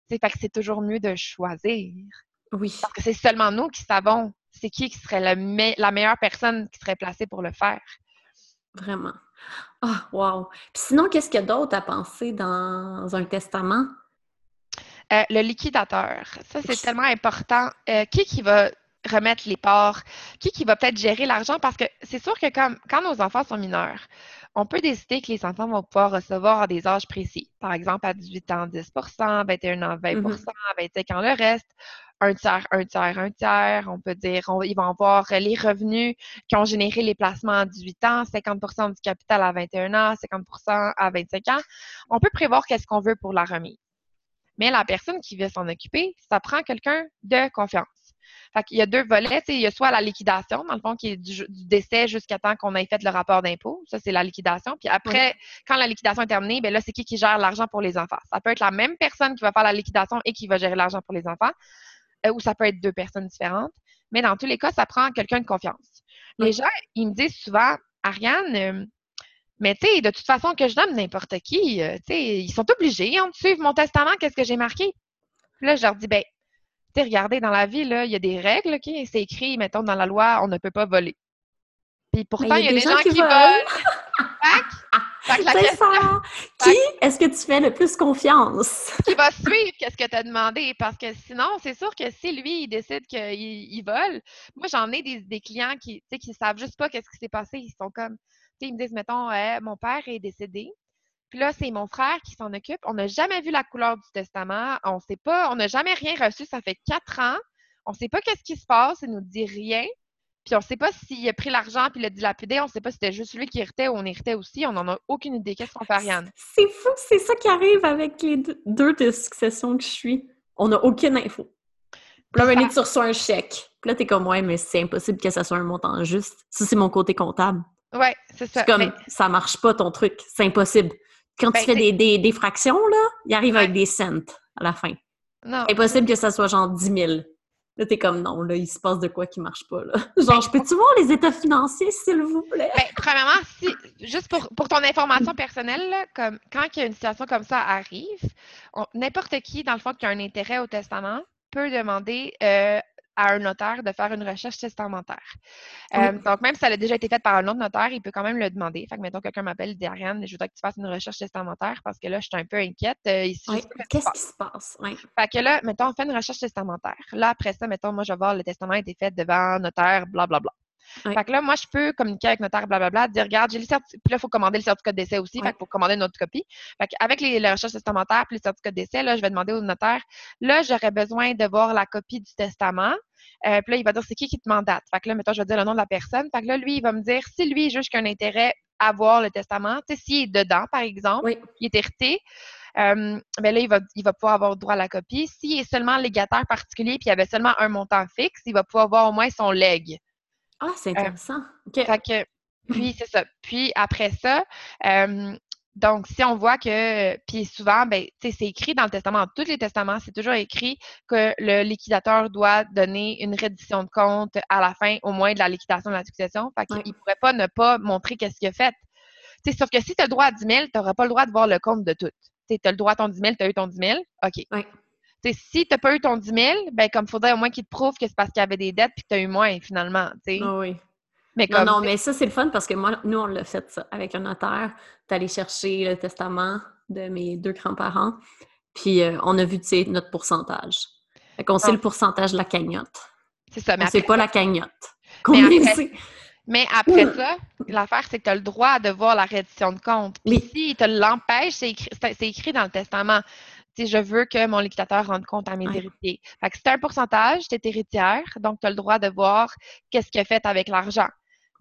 c'est fait que c'est toujours mieux de choisir. Oui. Parce que c'est seulement nous qui savons c'est qui qui serait la meilleure personne qui serait placée pour le faire. Vraiment. Ah, wow. sinon, qu'est-ce qu'il y a d'autre à penser dans un testament? Euh, le liquidateur. Ça, c'est tellement important. Euh, qui qui va remettre les parts? Qui qui va peut-être gérer l'argent? Parce que c'est sûr que comme, quand nos enfants sont mineurs, on peut décider que les enfants vont pouvoir recevoir à des âges précis. Par exemple, à 18 ans, 10% 21 ans, 20% mm-hmm. 25 ans, le reste un tiers, un tiers, un tiers. On peut dire, ils vont avoir les revenus qui ont généré les placements à 18 ans, 50% du capital à 21 ans, 50% à 25 ans. On peut prévoir qu'est-ce qu'on veut pour la remise. Mais la personne qui veut s'en occuper, ça prend quelqu'un de confiance. Fait qu'il y a deux volets. Il y a soit la liquidation, dans le fond, qui est du, décès jusqu'à temps qu'on ait fait le rapport d'impôt. Ça, c'est la liquidation. Puis après, quand la liquidation est terminée, bien là, c'est qui qui gère l'argent pour les enfants. Ça peut être la même personne qui va faire la liquidation et qui va gérer l'argent pour les enfants. Euh, ou ça peut être deux personnes différentes. Mais dans tous les cas, ça prend quelqu'un de confiance. Les gens, ils me disent souvent, Ariane, euh, mais tu sais, de toute façon, que je nomme n'importe qui, euh, tu sais, ils sont obligés hein, de suivre mon testament, qu'est-ce que j'ai marqué. Puis là, je leur dis, ben, tu sais, regardez, dans la vie, là, il y a des règles, OK? C'est écrit, mettons, dans la loi, on ne peut pas voler. Puis pourtant, il y, a des, gens, qui, volent. Ça. Qui est-ce que tu fais le plus confiance? qui va suivre qu'est-ce que tu as demandé? Parce que sinon, c'est sûr que si lui, il décide qu'il il vole, moi, j'en ai des, clients qui, qui savent juste pas qu'est-ce qui s'est passé. Ils sont comme, tu sais, ils me disent, mettons, mon père est décédé. Puis là, c'est mon frère qui s'en occupe. On n'a jamais vu la couleur du testament. On sait pas, on n'a jamais rien reçu. Ça fait quatre ans. On ne sait pas qu'est-ce qui se passe. Il nous dit rien. Puis on ne sait pas s'il a pris l'argent puis l'a dilapidé. On ne sait pas si c'était juste lui qui héritait ou on héritait aussi. On n'en a aucune idée. Qu'est-ce qu'on fait, Ariane? C'est fou, c'est ça qui arrive avec les deux de succession que je suis. On n'a aucune info. Puis là, tu reçois un chèque. Puis là, t'es comme, ouais, mais c'est impossible que ça soit un montant juste. Ça, c'est mon côté comptable. Ouais, c'est ça. C'est comme, ça marche pas ton truc. C'est impossible. Quand tu ben, fais des, des, fractions, là, il arrive avec des cents à la fin. Non. Impossible que ça soit genre 10 000. Là, t'es comme non, là, il se passe de quoi qui marche pas, là. Genre, je peux-tu voir les états financiers, s'il vous plaît? Ben, premièrement, si, juste pour, pour ton information personnelle, comme quand une situation comme ça arrive, n'importe qui, dans le fond, qui a un intérêt au testament, peut demander euh, à un notaire de faire une recherche testamentaire. Euh, donc, même si ça a déjà été fait par un autre notaire, il peut quand même le demander. Fait que, mettons, quelqu'un m'appelle, dit Ariane, je voudrais que tu fasses une recherche testamentaire parce que là, je suis un peu inquiète. Euh, Qu'est-ce qui se passe? Fait que là, mettons, on fait une recherche testamentaire. Là, après ça, mettons, moi, je vais voir le testament a été fait devant un notaire, blablabla. Bla, bla. Fait que là, moi, je peux communiquer avec notaire, blablabla, dire, regarde, j'ai le certificat. Puis là, il faut commander le certificat de décès aussi. Fait qu'il faut commander une autre copie. Fait qu'avec les, recherches testamentaires puis le certificat de décès, là, je vais demander au notaire, là, j'aurais besoin de voir la copie du testament. Euh, puis là, il va dire, c'est qui qui te mandate? Fait que là, mettons, je vais dire le nom de la personne. Fait que là, lui, il va me dire, si lui, il juge qu'il a un intérêt à voir le testament, tu sais, s'il est dedans, par exemple, il est hérité, euh, ben là, il va, il va pouvoir avoir droit à la copie. S'il est seulement légataire particulier puis il y avait seulement un montant fixe, il va pouvoir voir au moins son leg. Ah, c'est euh, intéressant. puis, c'est ça. Puis, après ça, euh, donc, si on voit que, puis souvent, ben, c'est écrit dans le testament, tous les testaments, c'est toujours écrit que le liquidateur doit donner une reddition de compte à la fin, au moins de la liquidation de la succession. Fait qu'il ne pourrait pas ne pas montrer qu'est-ce qu'il a fait. sauf que si tu as le droit à 10 000, tu n'auras pas le droit de voir le compte de tout. Tu as le droit à ton 10 000, tu as eu ton 10 000, OK si tu n'as pas eu ton 10 000, ben, comme il faudrait au moins qu'il te prouve que c'est parce qu'il y avait des dettes et que tu as eu moins finalement. Ah oui. Mais non, non, mais ça, c'est le fun parce que moi, nous, on l'a fait ça avec un notaire. Tu allé chercher le testament de mes deux grands-parents. Puis euh, on a vu, tu sais, notre pourcentage. Fait qu'on sait ah. le pourcentage de la cagnotte. C'est ça, mais. C'est pas la cagnotte. Mais après, ça, l'affaire, c'est que tu as le droit de voir la reddition de compte. Puis si te l'empêche, c'est écrit, écrit, dans le testament je veux que mon liquidateur rende compte à mes héritiers. Fait que c'est un pourcentage, tu es héritière, donc tu as le droit de voir qu'est-ce qu'il a fait avec l'argent.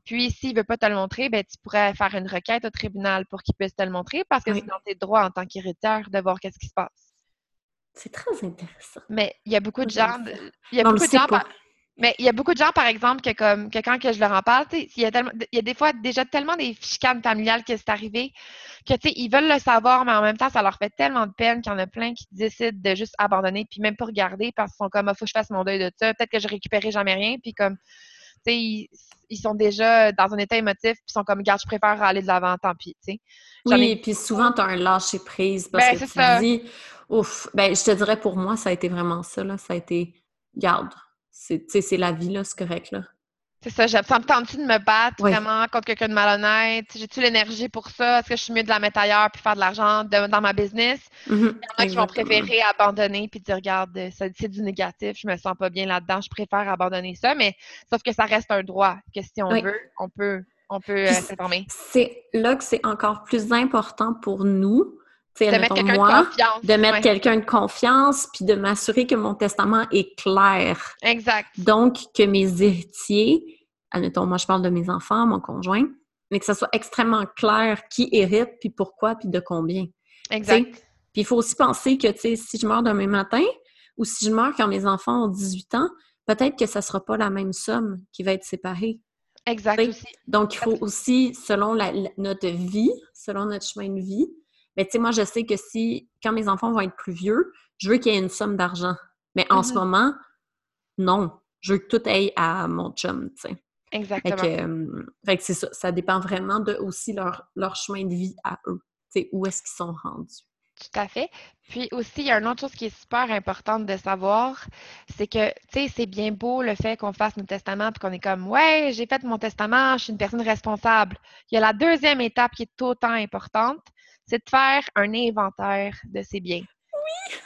Puis, s'il ne veut pas te le montrer, ben, tu pourrais faire une requête au tribunal pour qu'il puisse te le montrer parce que c'est dans tes droits en tant qu'héritière de voir qu'est-ce qui se passe. C'est très intéressant. Mais il y a beaucoup de gens. Il y a beaucoup de gens. Mais il y a beaucoup de gens, par exemple, que comme que quand que je leur en parle, il y, a il y a des fois déjà tellement des chicanes familiales que c'est arrivé que ils veulent le savoir, mais en même temps, ça leur fait tellement de peine qu'il y en a plein qui décident de juste abandonner puis même pas regarder parce qu'ils sont comme il ah, faut que je fasse mon deuil de ça, peut-être que je récupérerai jamais rien, puis comme ils, ils, sont déjà dans un état émotif, puis sont comme, garde, je préfère aller de l'avant, tant pis, tu sais. Oui, puis souvent, tu as un lâcher prise parce ben, que tu ça. dis, ouf, ben, je te dirais, pour moi, ça a été vraiment ça, là. Ça a été, garde, c'est la vie, là, c'est correct, là. C'est ça, ça me tente de me battre vraiment contre quelqu'un de malhonnête? J'ai-tu l'énergie pour ça? Est-ce que je suis mieux de la mettre ailleurs puis faire de l'argent dans ma business? Mm-hmm. Il y en a qui vont préférer abandonner puis dire, regarde, c'est du négatif, je me sens pas bien là-dedans, je préfère abandonner ça. Mais sauf que ça reste un droit, que si on veut, on peut, on peut euh, s'informer. C'est là que c'est encore plus important pour nous de mettre quelqu'un de confiance. De mettre quelqu'un de confiance, puis de m'assurer que mon testament est clair. Exact. Donc, que mes héritiers, admettons, moi je parle de mes enfants, mon conjoint, mais que ça soit extrêmement clair qui hérite, puis pourquoi, puis de combien. Exact. Puis il faut aussi penser que, tu sais, si je meurs demain matin, ou si je meurs quand mes enfants ont 18 ans, peut-être que ça ne sera pas la même somme qui va être séparée. Exact. Aussi. Donc, il faut aussi, selon notre vie, selon notre chemin de vie, mais tu sais, moi, je sais que si, quand mes enfants vont être plus vieux, je veux qu'il y ait une somme d'argent. Mais en ce mm-hmm. moment, non. Je veux que tout aille à mon chum, tu sais. Exactement. Euh, fait que, c'est ça. Ça dépend vraiment de aussi leur, leur chemin de vie à eux. Tu sais, où est-ce qu'ils sont rendus. Tout à fait. Puis aussi, il y a une autre chose qui est super importante de savoir, c'est que, tu sais, c'est bien beau le fait qu'on fasse nos testaments puis qu'on est comme, ouais, j'ai fait mon testament, je suis une personne responsable. Il y a la deuxième étape qui est autant importante, c'est de faire un inventaire de ses biens. Oui!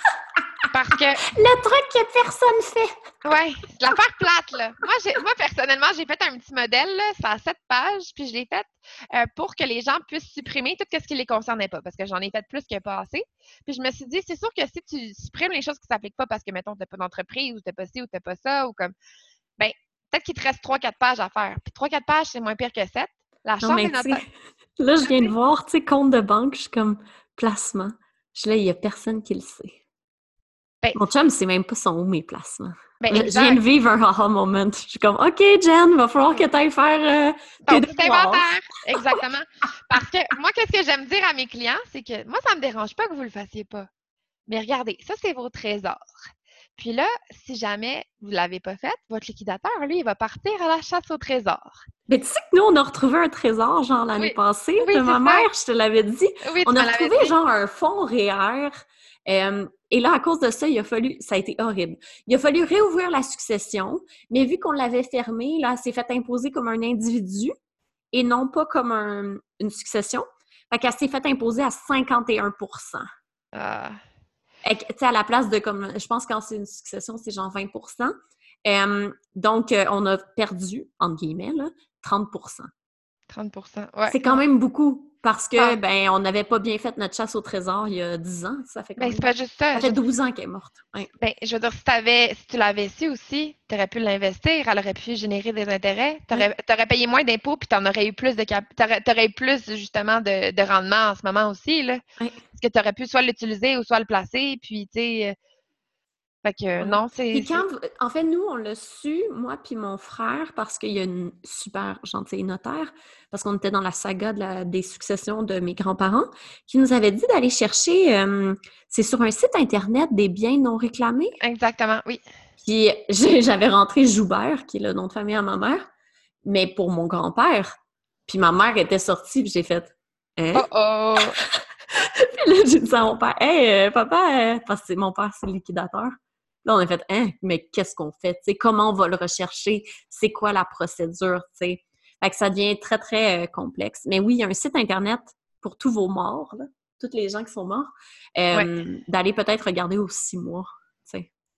Parce que. Le truc que personne fait. Oui, l'affaire plate, là. Moi, personnellement, j'ai fait un petit modèle, là, ça a sept pages, puis je l'ai fait euh, pour que les gens puissent supprimer tout ce qui ne les concernait pas, parce que j'en ai fait plus que pas assez. Puis je me suis dit, c'est sûr que si tu supprimes les choses qui ne s'appliquent pas parce que, mettons, tu n'as pas d'entreprise, ou tu n'as pas ci, ou tu n'as pas ça, ou comme. Ben, peut-être qu'il te reste trois, quatre pages à faire. Puis trois, quatre pages, c'est moins pire que sept. La chambre Là, je viens de voir, tu sais, compte de banque, je suis comme placement. Je suis là, il n'y a personne qui le sait. Ben, Mon chum, c'est même pas son mes placements. Ben, je viens de vivre un aha moment. Je suis comme, OK, Jen, il va falloir que tu ailles faire euh, tes Exactement. Parce que moi, qu'est-ce que j'aime dire à mes clients, c'est que moi, ça ne me dérange pas que vous ne le fassiez pas. Mais regardez, ça, c'est vos trésors. Puis là, si jamais vous ne l'avez pas fait, votre liquidateur, lui, il va partir à la chasse au trésor. Mais tu sais que nous, on a retrouvé un trésor, genre l'année passée, de ma mère, je te l'avais dit. on a retrouvé genre un fonds REER. et là, à cause de ça, il a fallu, ça a été horrible. Il a fallu réouvrir la succession, mais vu qu'on l'avait fermé, là, c'est fait imposer comme un individu et non pas comme une succession. Fait qu'elle s'est fait imposer à 51 ah à la place de comme, je pense quand c'est une succession, c'est genre 20% Donc, euh, on a perdu, entre guillemets, 30 30 ouais. C'est quand même beaucoup parce que, ah. ben, on n'avait pas bien fait notre chasse au trésor il y a 10 ans. Ça fait ben, pas juste ça. Ça fait 12 ans qu'elle est morte. Ben, je veux dire, si, avais, si tu l'avais su aussi, tu aurais pu l'investir, elle aurait pu générer des intérêts, tu aurais, payé moins d'impôts, puis tu aurais eu plus de tu aurais, eu plus justement de, de, rendement en ce moment aussi. Là. Parce que tu aurais pu soit l'utiliser ou soit le placer, puis tu sais fait que non, c'est. en fait, nous, on l'a su, moi puis mon frère, parce qu'il y a une super gentille notaire, parce qu'on était dans la saga de la, des successions de mes grands-parents, qui nous avait dit d'aller chercher, c'est sur un site internet des biens non réclamés. Exactement, oui. Puis j'avais rentré Joubert, qui est le nom de famille à ma mère, mais pour mon grand-père. Puis ma mère était sortie, puis j'ai fait. Hein? Oh oh! puis là, j'ai dit à mon père, Hey, euh, papa, euh, parce que mon père, c'est le liquidateur. Là, on a fait, hein, mais qu'est-ce qu'on fait? comment on va le rechercher? C'est quoi la procédure? Fait que ça devient très, très euh, complexe. Mais oui, il y a un site Internet pour tous vos morts, là, tous les gens qui sont morts, euh, d'aller peut-être regarder aux six mois.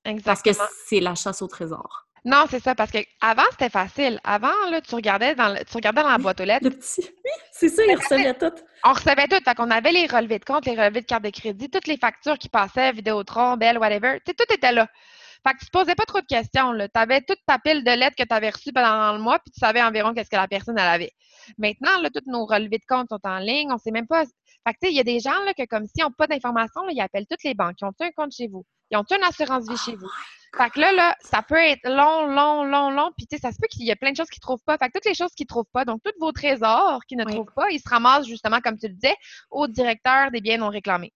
Exactement. Parce que c'est la chasse au trésor. Non, c'est ça, parce qu'avant, c'était facile. Avant, là, tu regardais dans, tu regardais dans la boîte aux lettres. Le petit. Oui, c'est ça, ils recevaient tout. On recevait tout. Fait qu'on avait les relevés de compte, les relevés de carte de crédit, toutes les factures qui passaient, Vidéotron, Bell, whatever. Tout était là. Fait que tu te posais pas trop de questions. Tu avais toute ta pile de lettres que tu avais reçues pendant le mois, puis tu savais environ qu'est-ce que la personne elle avait. Maintenant, là, tous nos relevés de compte sont en ligne. On sait même pas. Fait que, tu sais, il y a des gens là, que, comme s'ils n'ont pas d'informations, ils appellent toutes les banques. Ils ont un compte chez vous? Ils ont une assurance vie chez vous? Fait que là, là, ça peut être long, long, long, long. Puis, tu sais, ça se peut qu'il y a plein de choses qu'ils trouvent pas. Fait que toutes les choses qu'ils trouvent pas, donc tous vos trésors qu'ils ne trouvent pas, ils se ramassent justement, comme tu le disais, au directeur des biens non réclamés.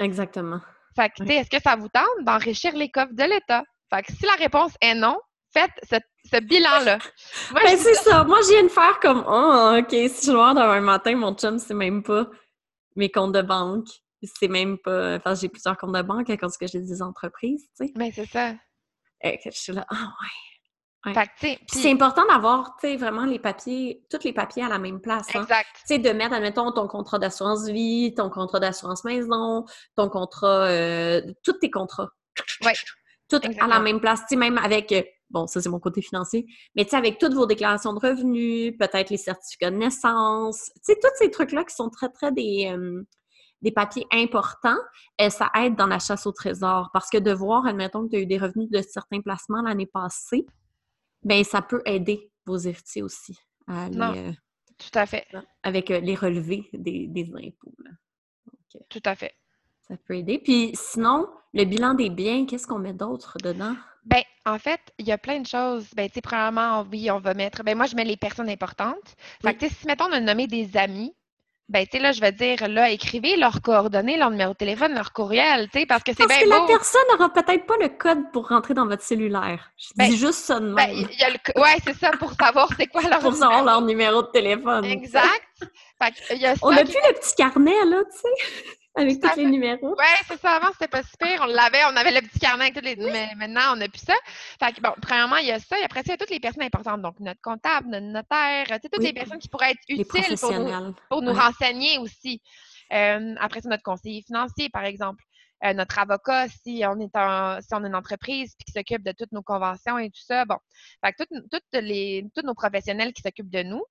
Exactement. Fait que, tu sais, est-ce que ça vous tente d'enrichir les coffres de l'État? Fait que si la réponse est non, faites ce, bilan-là. Ben, c'est ça. Moi, je viens de faire comme, oh, OK, si je vois un matin, mon chum, c'est même pas mes comptes de banque. C'est même pas. Enfin, j'ai plusieurs comptes de banque à cause que j'ai des entreprises, tu sais. Mais ben, c'est ça. Que je suis là, ah ouais. C'est important d'avoir, vraiment les papiers, tous les papiers à la même place. Hein. Exact. Tu sais, de mettre, admettons, ton contrat d'assurance vie, ton contrat d'assurance maison, ton contrat, euh, tous tes contrats. Tout à la même place. Tu sais, même avec, euh, bon, ça c'est mon côté financier, mais tu sais, avec toutes vos déclarations de revenus, peut-être les certificats de naissance, tu sais, tous ces trucs-là qui sont très, très des, euh, des papiers importants, et ça aide dans la chasse au trésor. Parce que de voir, admettons que tu as eu des revenus de certains placements l'année passée, ben ça peut aider vos héritiers aussi à euh, tout à fait. Avec euh, les relevés des, impôts. tout à fait. Ça peut aider. Puis sinon, le bilan des biens, qu'est-ce qu'on met d'autre dedans? Ben, en fait, il y a plein de choses. Ben, tu sais, premièrement, oui, on va mettre. Ben, moi, je mets les personnes importantes. Fait que, si, mettons, on a nommé des amis, ben, tu sais, là, je vais dire, là, écrivez leurs coordonnées, leur numéro de téléphone, leur courriel, tu sais, parce que c'est bien Parce que la personne n'aura peut-être pas le code pour rentrer dans votre cellulaire. Je ben, dis juste ça de ben, même. Ben, y a le... Ouais, c'est ça, pour savoir c'est quoi leur Pour savoir leur numéro de téléphone. Exact. Fait y a On n'a plus le petit carnet, là, tu sais. Avec tous les numéros. Oui, c'est ça. Avant, c'était pas super. On l'avait, on avait le petit carnet avec tous les. Mais maintenant, on n'a plus ça. Fait que, bon, premièrement, il y a ça. Et après ça, il y a toutes les personnes importantes. Donc, notre comptable, notre notaire, tu sais, toutes les personnes qui pourraient être utiles pour nous, pour nous renseigner aussi. Euh, après ça, notre conseiller financier, par exemple. Euh, notre avocat, si on est un, si on a une entreprise puis qui s'occupe de toutes nos conventions et tout ça. Bon. Fait que toutes, toutes les, tous nos professionnels qui s'occupent de nous.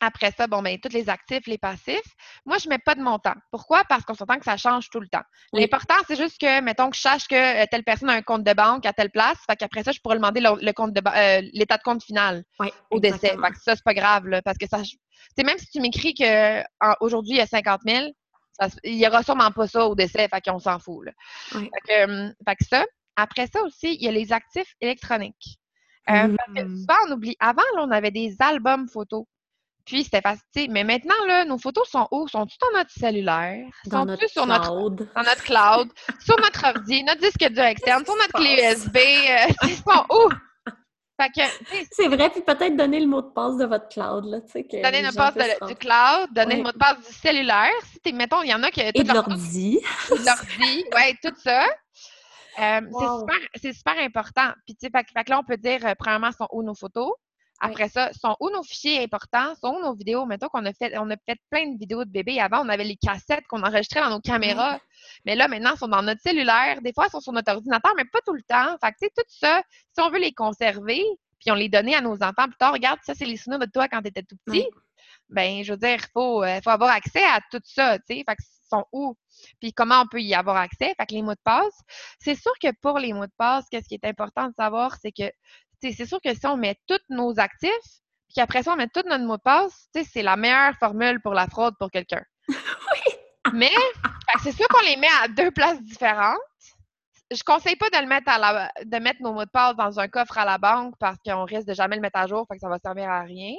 Après ça, bon, ben, tous les actifs, les passifs. Moi, je ne mets pas de montant. Pourquoi? Parce qu'on s'entend que ça change tout le temps. L'important, c'est juste que, mettons que je sache que euh, telle personne a un compte de banque à telle place. Fait qu'après ça, je pourrais demander le, compte de euh, l'état de compte final au décès. Fait que ça, c'est pas grave, là, parce que ça. C'est même si tu m'écris qu'aujourd'hui, il y a 50 000, il n'y aura sûrement pas ça au décès, fait qu'on s'en fout. Là. Fait, que, euh, fait, que, ça. Après ça aussi, il y a les actifs électroniques. Parce que mmh. souvent, on oublie. Avant, là, on avait des albums photos. Puis c'était facile. Mais maintenant, là, nos photos sont où? Sont-tu dans notre cellulaire? Sont-tu sur notre dans notre cloud? sur notre ordi, notre disque dur externe, sur notre clé USB? Euh, ils sont où? c'est vrai, puis peut-être donner le mot de passe de votre cloud. Là, que donner le mot de passe du cloud, donner le mot de passe du cellulaire. Si mettons, il y en a qui. Et de l'ordi. L'ordi, oui, tout ça. Euh, c'est super, super, important. Puis, tu sais, fait, fait, que là, on peut dire, euh, premièrement, sont où nos photos? Après ça, sont où nos fichiers importants? Sont où nos vidéos? Mettons qu'on a fait, on a fait plein de vidéos de bébés. Avant, on avait les cassettes qu'on enregistrait dans nos caméras. Mais là, maintenant, ils sont dans notre cellulaire. Des fois, ils sont sur notre ordinateur, mais pas tout le temps. Fait que, tu sais, tout ça, si on veut les conserver, puis on les donner à nos enfants plus tard, regarde, ça, c'est les souvenirs de toi quand tu étais tout petit. Ben, je veux dire, il faut, euh, faut avoir accès à tout ça, tu sais. Fait que, sont où? Puis comment on peut y avoir accès? Fait que les mots de passe. C'est sûr que pour les mots de passe, qu'est-ce qui est important de savoir, c'est que c'est sûr que si on met tous nos actifs, puis après ça, on met tout notre mot de passe, c'est la meilleure formule pour la fraude pour quelqu'un. oui! Mais, c'est sûr qu'on les met à deux places différentes. Je conseille pas de le mettre à la, de mettre nos mots de passe dans un coffre à la banque parce qu'on risque de jamais le mettre à jour, fait que ça va servir à rien.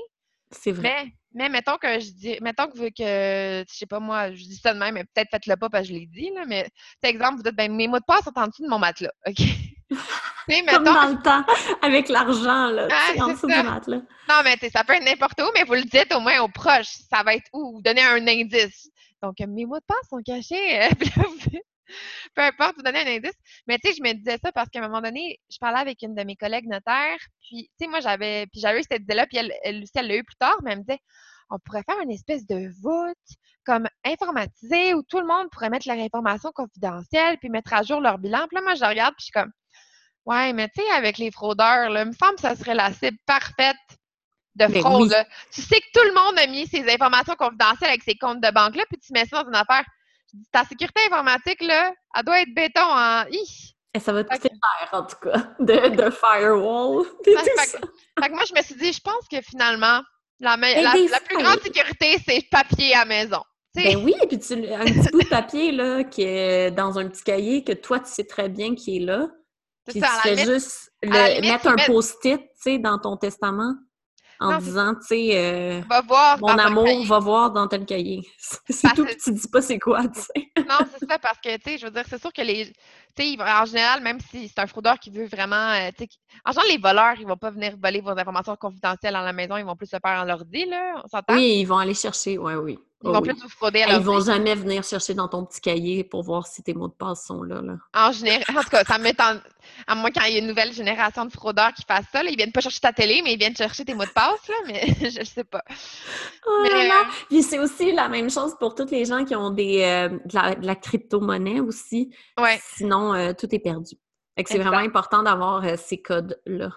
C'est vrai. Mais, mais, mettons que je dis, mettons que, que je sais pas moi, je dis ça de même, mais peut-être faites-le pas parce que je l'ai dit, là, mais, par exemple, vous dites, ben, mes mots de passe sont en dessous de mon matelas, OK? Comme dans le temps, avec l'argent, là, en dessous du matelas. Non, mais ça peut être n'importe où, mais vous le dites au moins aux proches. Ça va être où? Vous donnez un indice. Donc, mes mots de passe sont cachés. Peu importe, vous donnez un indice. Mais tu sais, je me disais ça parce qu'à un moment donné, je parlais avec une de mes collègues notaires, puis tu sais, moi, j'avais, puis j'avais eu cette idée-là, puis elle, elle aussi, elle l'a eu plus tard, mais elle me disait, on pourrait faire une espèce de vote comme informatisé où tout le monde pourrait mettre leur information confidentielle puis mettre à jour leur bilan. Puis là, moi, je regarde, puis je suis comme, Ouais, mais tu sais, avec les fraudeurs, là, il me semble que ça serait la cible parfaite de ben fraude. Tu sais que tout le monde a mis ses informations confidentielles avec ses comptes de banque-là, puis tu mets ça dans une affaire. Ta sécurité informatique, là, elle doit être béton en. Et ça va te coûter cher, en tout cas, de, de firewall. Fait, que moi, je me suis dit, je pense que finalement, la, la, plus grande sécurité, c'est papier à maison. Ben oui, puis tu, un petit bout de papier là, qui est dans un petit cahier que toi, tu sais très bien qui est là Puis tu fais juste mettre un post-it, tu sais, dans ton testament en disant, tu sais, euh, mon amour, va voir dans tel cahier. C'est tout, puis tu dis pas c'est quoi, tu sais. non, c'est ça, parce que, tu sais, je veux dire, c'est sûr que les. Tu sais, en général, même si c'est un fraudeur qui veut vraiment. Euh, tu sais, en général, les voleurs, ils vont pas venir voler vos informations confidentielles dans la maison, ils vont plus se faire en l'ordi, là, on s'entend? Oui, ils vont aller chercher, oui, oui. Ils vont plus vous frauder à Ils vont jamais venir chercher dans ton petit cahier pour voir si tes mots de passe sont là. là. En général, en tout cas, ça m'étonne. À moins quand il y a une nouvelle génération de fraudeurs qui fassent ça, là, ils viennent pas chercher ta télé, mais ils viennent chercher tes mots de passe, là, mais je ne sais pas. Oh mais, là euh, Puis c'est aussi la même chose pour toutes les gens qui ont des, euh, de, la, crypto-monnaie aussi. Ouais. Sinon, euh, tout est perdu. C'est vraiment important d'avoir ces codes-là.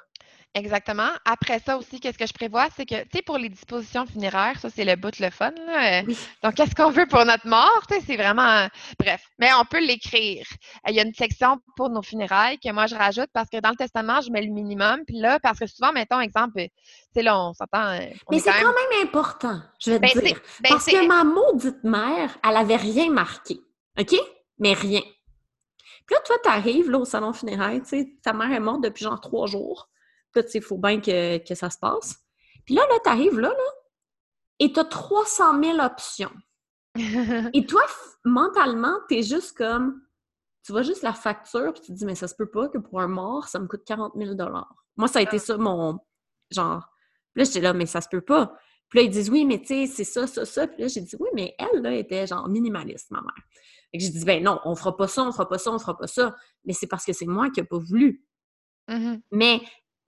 Exactement. Après ça aussi, qu'est-ce que je prévois, c'est que, tu sais, pour les dispositions funéraires, ça, c'est le bout, le fun. Là. Euh, donc, qu'est-ce qu'on veut pour notre mort? C'est vraiment... Bref, mais on peut l'écrire. Il y a une section pour nos funérailles que moi, je rajoute parce que dans le testament, je mets le minimum. Puis là, parce que souvent, mettons, exemple, tu sais, là, on s'entend... Euh, mais c'est quand, même... important, je vais te ben, dire. Ben, parce que ma maudite mère, elle avait rien marqué. OK? Mais rien. Puis là, toi, tu arrives là, au salon funéraire, tu sais, ta mère est morte depuis genre trois jours. Là, il faut bien que, que, ça se passe. Puis là, là, tu arrives là, là, et tu as 300 000 options. et toi, mentalement, tu es juste comme. Tu vois juste la facture, puis tu te dis, mais ça se peut pas que pour un mort, ça me coûte 40 000 Moi, ça a été ah. ça, mon. Genre. Puis là, j'étais là, mais ça se peut pas. Puis là, ils disent, oui, mais tu sais, c'est ça, ça, ça. Puis là, j'ai dit, oui, mais elle, là, était genre minimaliste, ma mère. Et j'ai dit, ben non, on fera pas ça, on fera pas ça, on fera pas ça. Mais c'est parce que c'est moi qui n'ai pas voulu. Mm-hmm. Mais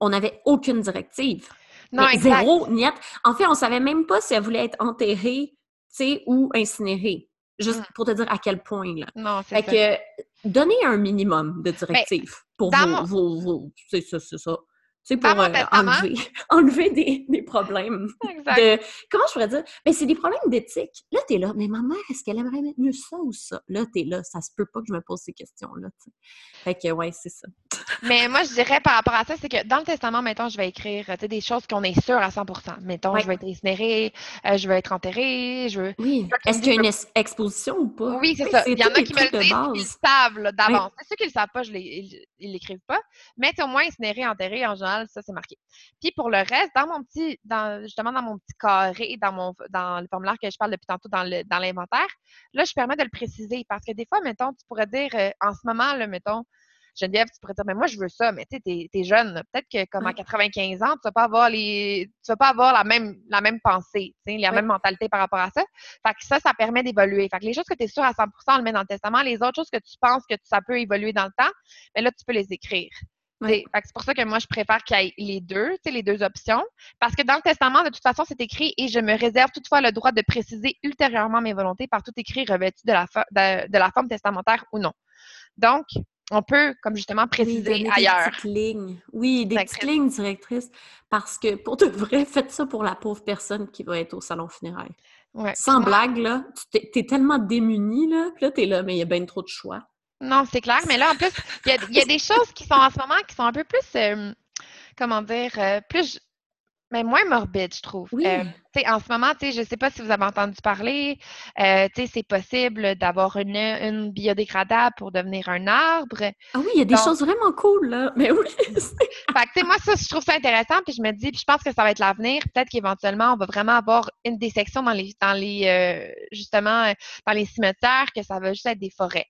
on n'avait aucune directive. Non, Zéro, niet. En fait, on savait même pas si elle voulait être enterrée, tu sais, ou incinérée. Juste mm. pour te dire à quel point, là. Non, c'est Fait que, donner un minimum de directives pour vos, vos, C'est ça, c'est ça sais, pour euh, enlever, enlever des, des problèmes. Exact. De, comment je pourrais dire? Mais ben, c'est des problèmes d'éthique. Là, tu es là, mais ma mère, est-ce qu'elle aimerait mieux ça ou ça? Là, tu es là, ça se peut pas que je me pose ces questions-là. Fait que, ouais, c'est ça. Mais moi, je dirais par rapport à ça, c'est que dans le testament, mettons, je vais écrire des choses qu'on est sûr à 100% Mettons, je vais être incinérée, euh, je vais être enterrée, je veux. Oui. Est-ce qu'il y a une exposition ou pas? Oui, c'est ça. Il y en a qui me le disent, ils savent d'avance. C'est ceux qui le savent pas, je ils l'écrivent pas. Mais au moins incinéré, enterré, en général, ça, c'est marqué. Puis pour le reste, dans mon petit, dans, justement dans mon petit carré, dans mon dans le formulaire que je parle depuis tantôt dans l'inventaire, là, je permets de le préciser parce que des fois, mettons, tu pourrais dire euh, en ce moment, là, mettons, Geneviève, tu pourrais dire, mais moi, je veux ça, mais tu sais, t'es, jeune. Peut-être que comme à 95 ans, tu vas pas avoir les. Tu vas pas avoir la même, la même pensée, la même mentalité par rapport à ça. Fait que ça, ça permet d'évoluer. Fait que les choses que tu es sûr à 100% on le met dans le testament. Les autres choses que tu penses que ça peut évoluer dans le temps, mais là, tu peux les écrire. C'est pour ça que moi, je préfère qu'il y ait les deux, les deux options. Parce que dans le testament, de toute façon, c'est écrit et je me réserve toutefois le droit de préciser ultérieurement mes volontés par tout écrit revêtu de la, de, la forme testamentaire ou non. Donc, on peut, comme justement, préciser ailleurs. Des petites lignes. Oui, des petites lignes directrices. Parce que pour de vrai, faites ça pour la pauvre personne qui va être au salon funéraire. Sans blague, là, tu es, tellement démuni, là, puis là, t'es là, mais il y a bien trop de choix. Non, c'est clair. Mais là, en plus, il y, a, des choses qui sont en ce moment qui sont un peu plus, euh, comment dire, euh, plus, mais moins morbides, je trouve. Oui. Euh, en ce moment, je ne sais pas si vous avez entendu parler, c'est possible d'avoir une, une, biodégradable pour devenir un arbre. Ah oui, il y a des choses vraiment cool, là. Mais oui. fait que, moi, ça, je trouve ça intéressant, puis je me dis, puis je pense que ça va être l'avenir. Peut-être qu'éventuellement, on va vraiment avoir une des sections dans les, dans les justement, dans les cimetières, que ça va juste être des forêts.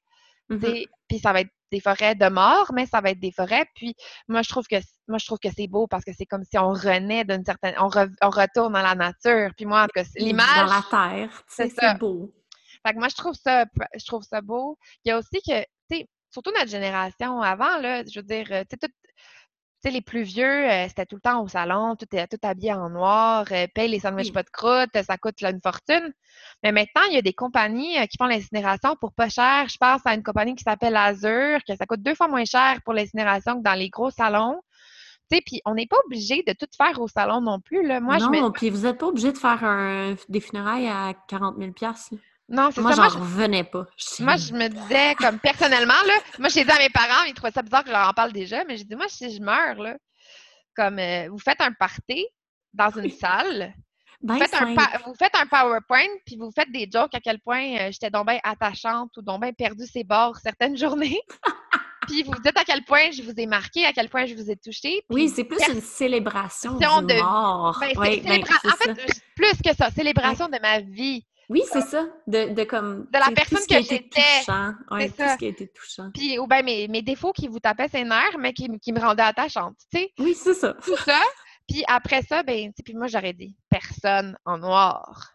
Mm-hmm. Puis ça va être des forêts de mort, mais ça va être des forêts. Puis moi, je trouve que moi, je trouve que c'est beau parce que c'est comme si on renaît d'une certaine. On, retourne dans la nature. Puis moi, l'image. Dans la terre. C'est beau. Fait que moi, je trouve ça, je trouve ça beau. Il y a aussi que, tu sais, surtout notre génération avant, là, je veux dire, tu sais, sais, les plus vieux, euh, c'était tout le temps au salon, tout, tout habillé en noir, euh, paye les sandwichs pas de croûte, ça coûte une fortune. Mais maintenant, il y a des compagnies euh, qui font l'incinération pour pas cher. Je pense à une compagnie qui s'appelle Azure, que ça coûte deux fois moins cher pour l'incinération que dans les gros salons. Puis on n'est pas obligé de tout faire au salon non plus. Là. Moi, non, puis vous n'êtes pas obligé de faire un, des funérailles à 40 000 non, c'est ça. Moi, j'en revenais pas. Moi, je me disais, comme personnellement, là, moi, j'ai dit à mes parents, ils trouvaient ça bizarre que je leur en parle déjà, mais j'ai dit, moi, si je meurs, là, comme euh, vous faites un party dans une salle, vous, faites un vous, faites un, PowerPoint, puis vous faites des jokes à quel point euh, j'étais donc bien attachante ou donc bien perdu ses bords certaines journées. puis vous dites à quel point je vous ai marqué, à quel point je vous ai touché. Oui, c'est plus une célébration de... mort. Ben, oui, ben, en fait, plus que ça, célébration de ma vie. Oui, c'est ça. De, de, comme. De la personne que j'étais. Oui, tout ce qui a été touchant. Puis, ou bien mes, mes, défauts qui vous tapaient ses nerfs, mais qui, qui me rendaient attachante, tu sais. Oui, c'est ça. Tout ça. Puis après ça, ben, puis moi, j'aurais dit personne en noir.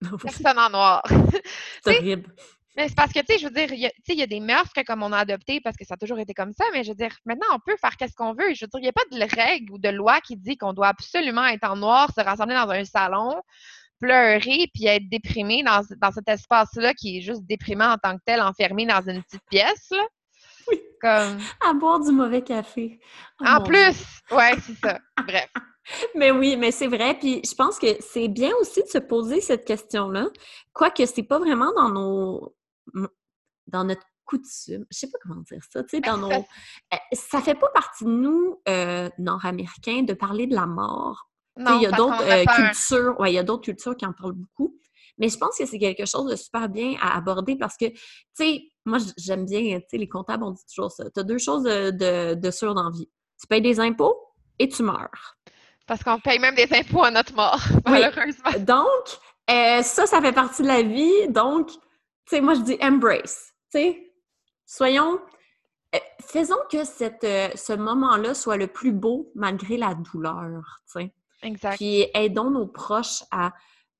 personne en noir. c'est horrible. Mais c'est parce que, tu sais, je veux dire, il y, a des mœurs que comme on a adopté parce que ça a toujours été comme ça, mais je veux dire, maintenant, on peut faire qu'est-ce qu'on veut. Je veux dire, il n'y a pas de règle ou de loi qui dit qu'on doit absolument être en noir, se rassembler dans un salon, pleurer puis être déprimé dans, cet espace-là qui est juste déprimant en tant que tel, enfermé dans une petite pièce. Oui. Comme... À boire du mauvais café. Oh en plus! Ouais, c'est ça. Bref. Mais oui, mais c'est vrai. Puis je pense que c'est bien aussi de se poser cette question-là. Quoique c'est pas vraiment dans nos. dans notre coutume. Je sais pas comment dire ça. Tu sais, dans nos. Euh, ça fait pas partie de nous, euh, nord-américains, de parler de la mort il y a d'autres euh, cultures, ouais, il y a d'autres cultures qui en parlent beaucoup. Mais je pense que c'est quelque chose de super bien à aborder parce que, tu sais, moi, j'aime bien, tu sais, les comptables, on dit toujours ça. Tu as deux choses de, de, de sûr dans la vie. Tu payes des impôts et tu meurs. Parce qu'on paye même des impôts à notre mort, malheureusement. Donc, euh, ça, ça fait partie de la vie. Donc, tu sais, moi, je dis embrace. Tu sais, soyons. Euh, faisons que cette, ce moment-là soit le plus beau malgré la douleur, tu sais. Exact. Puis aidons nos proches à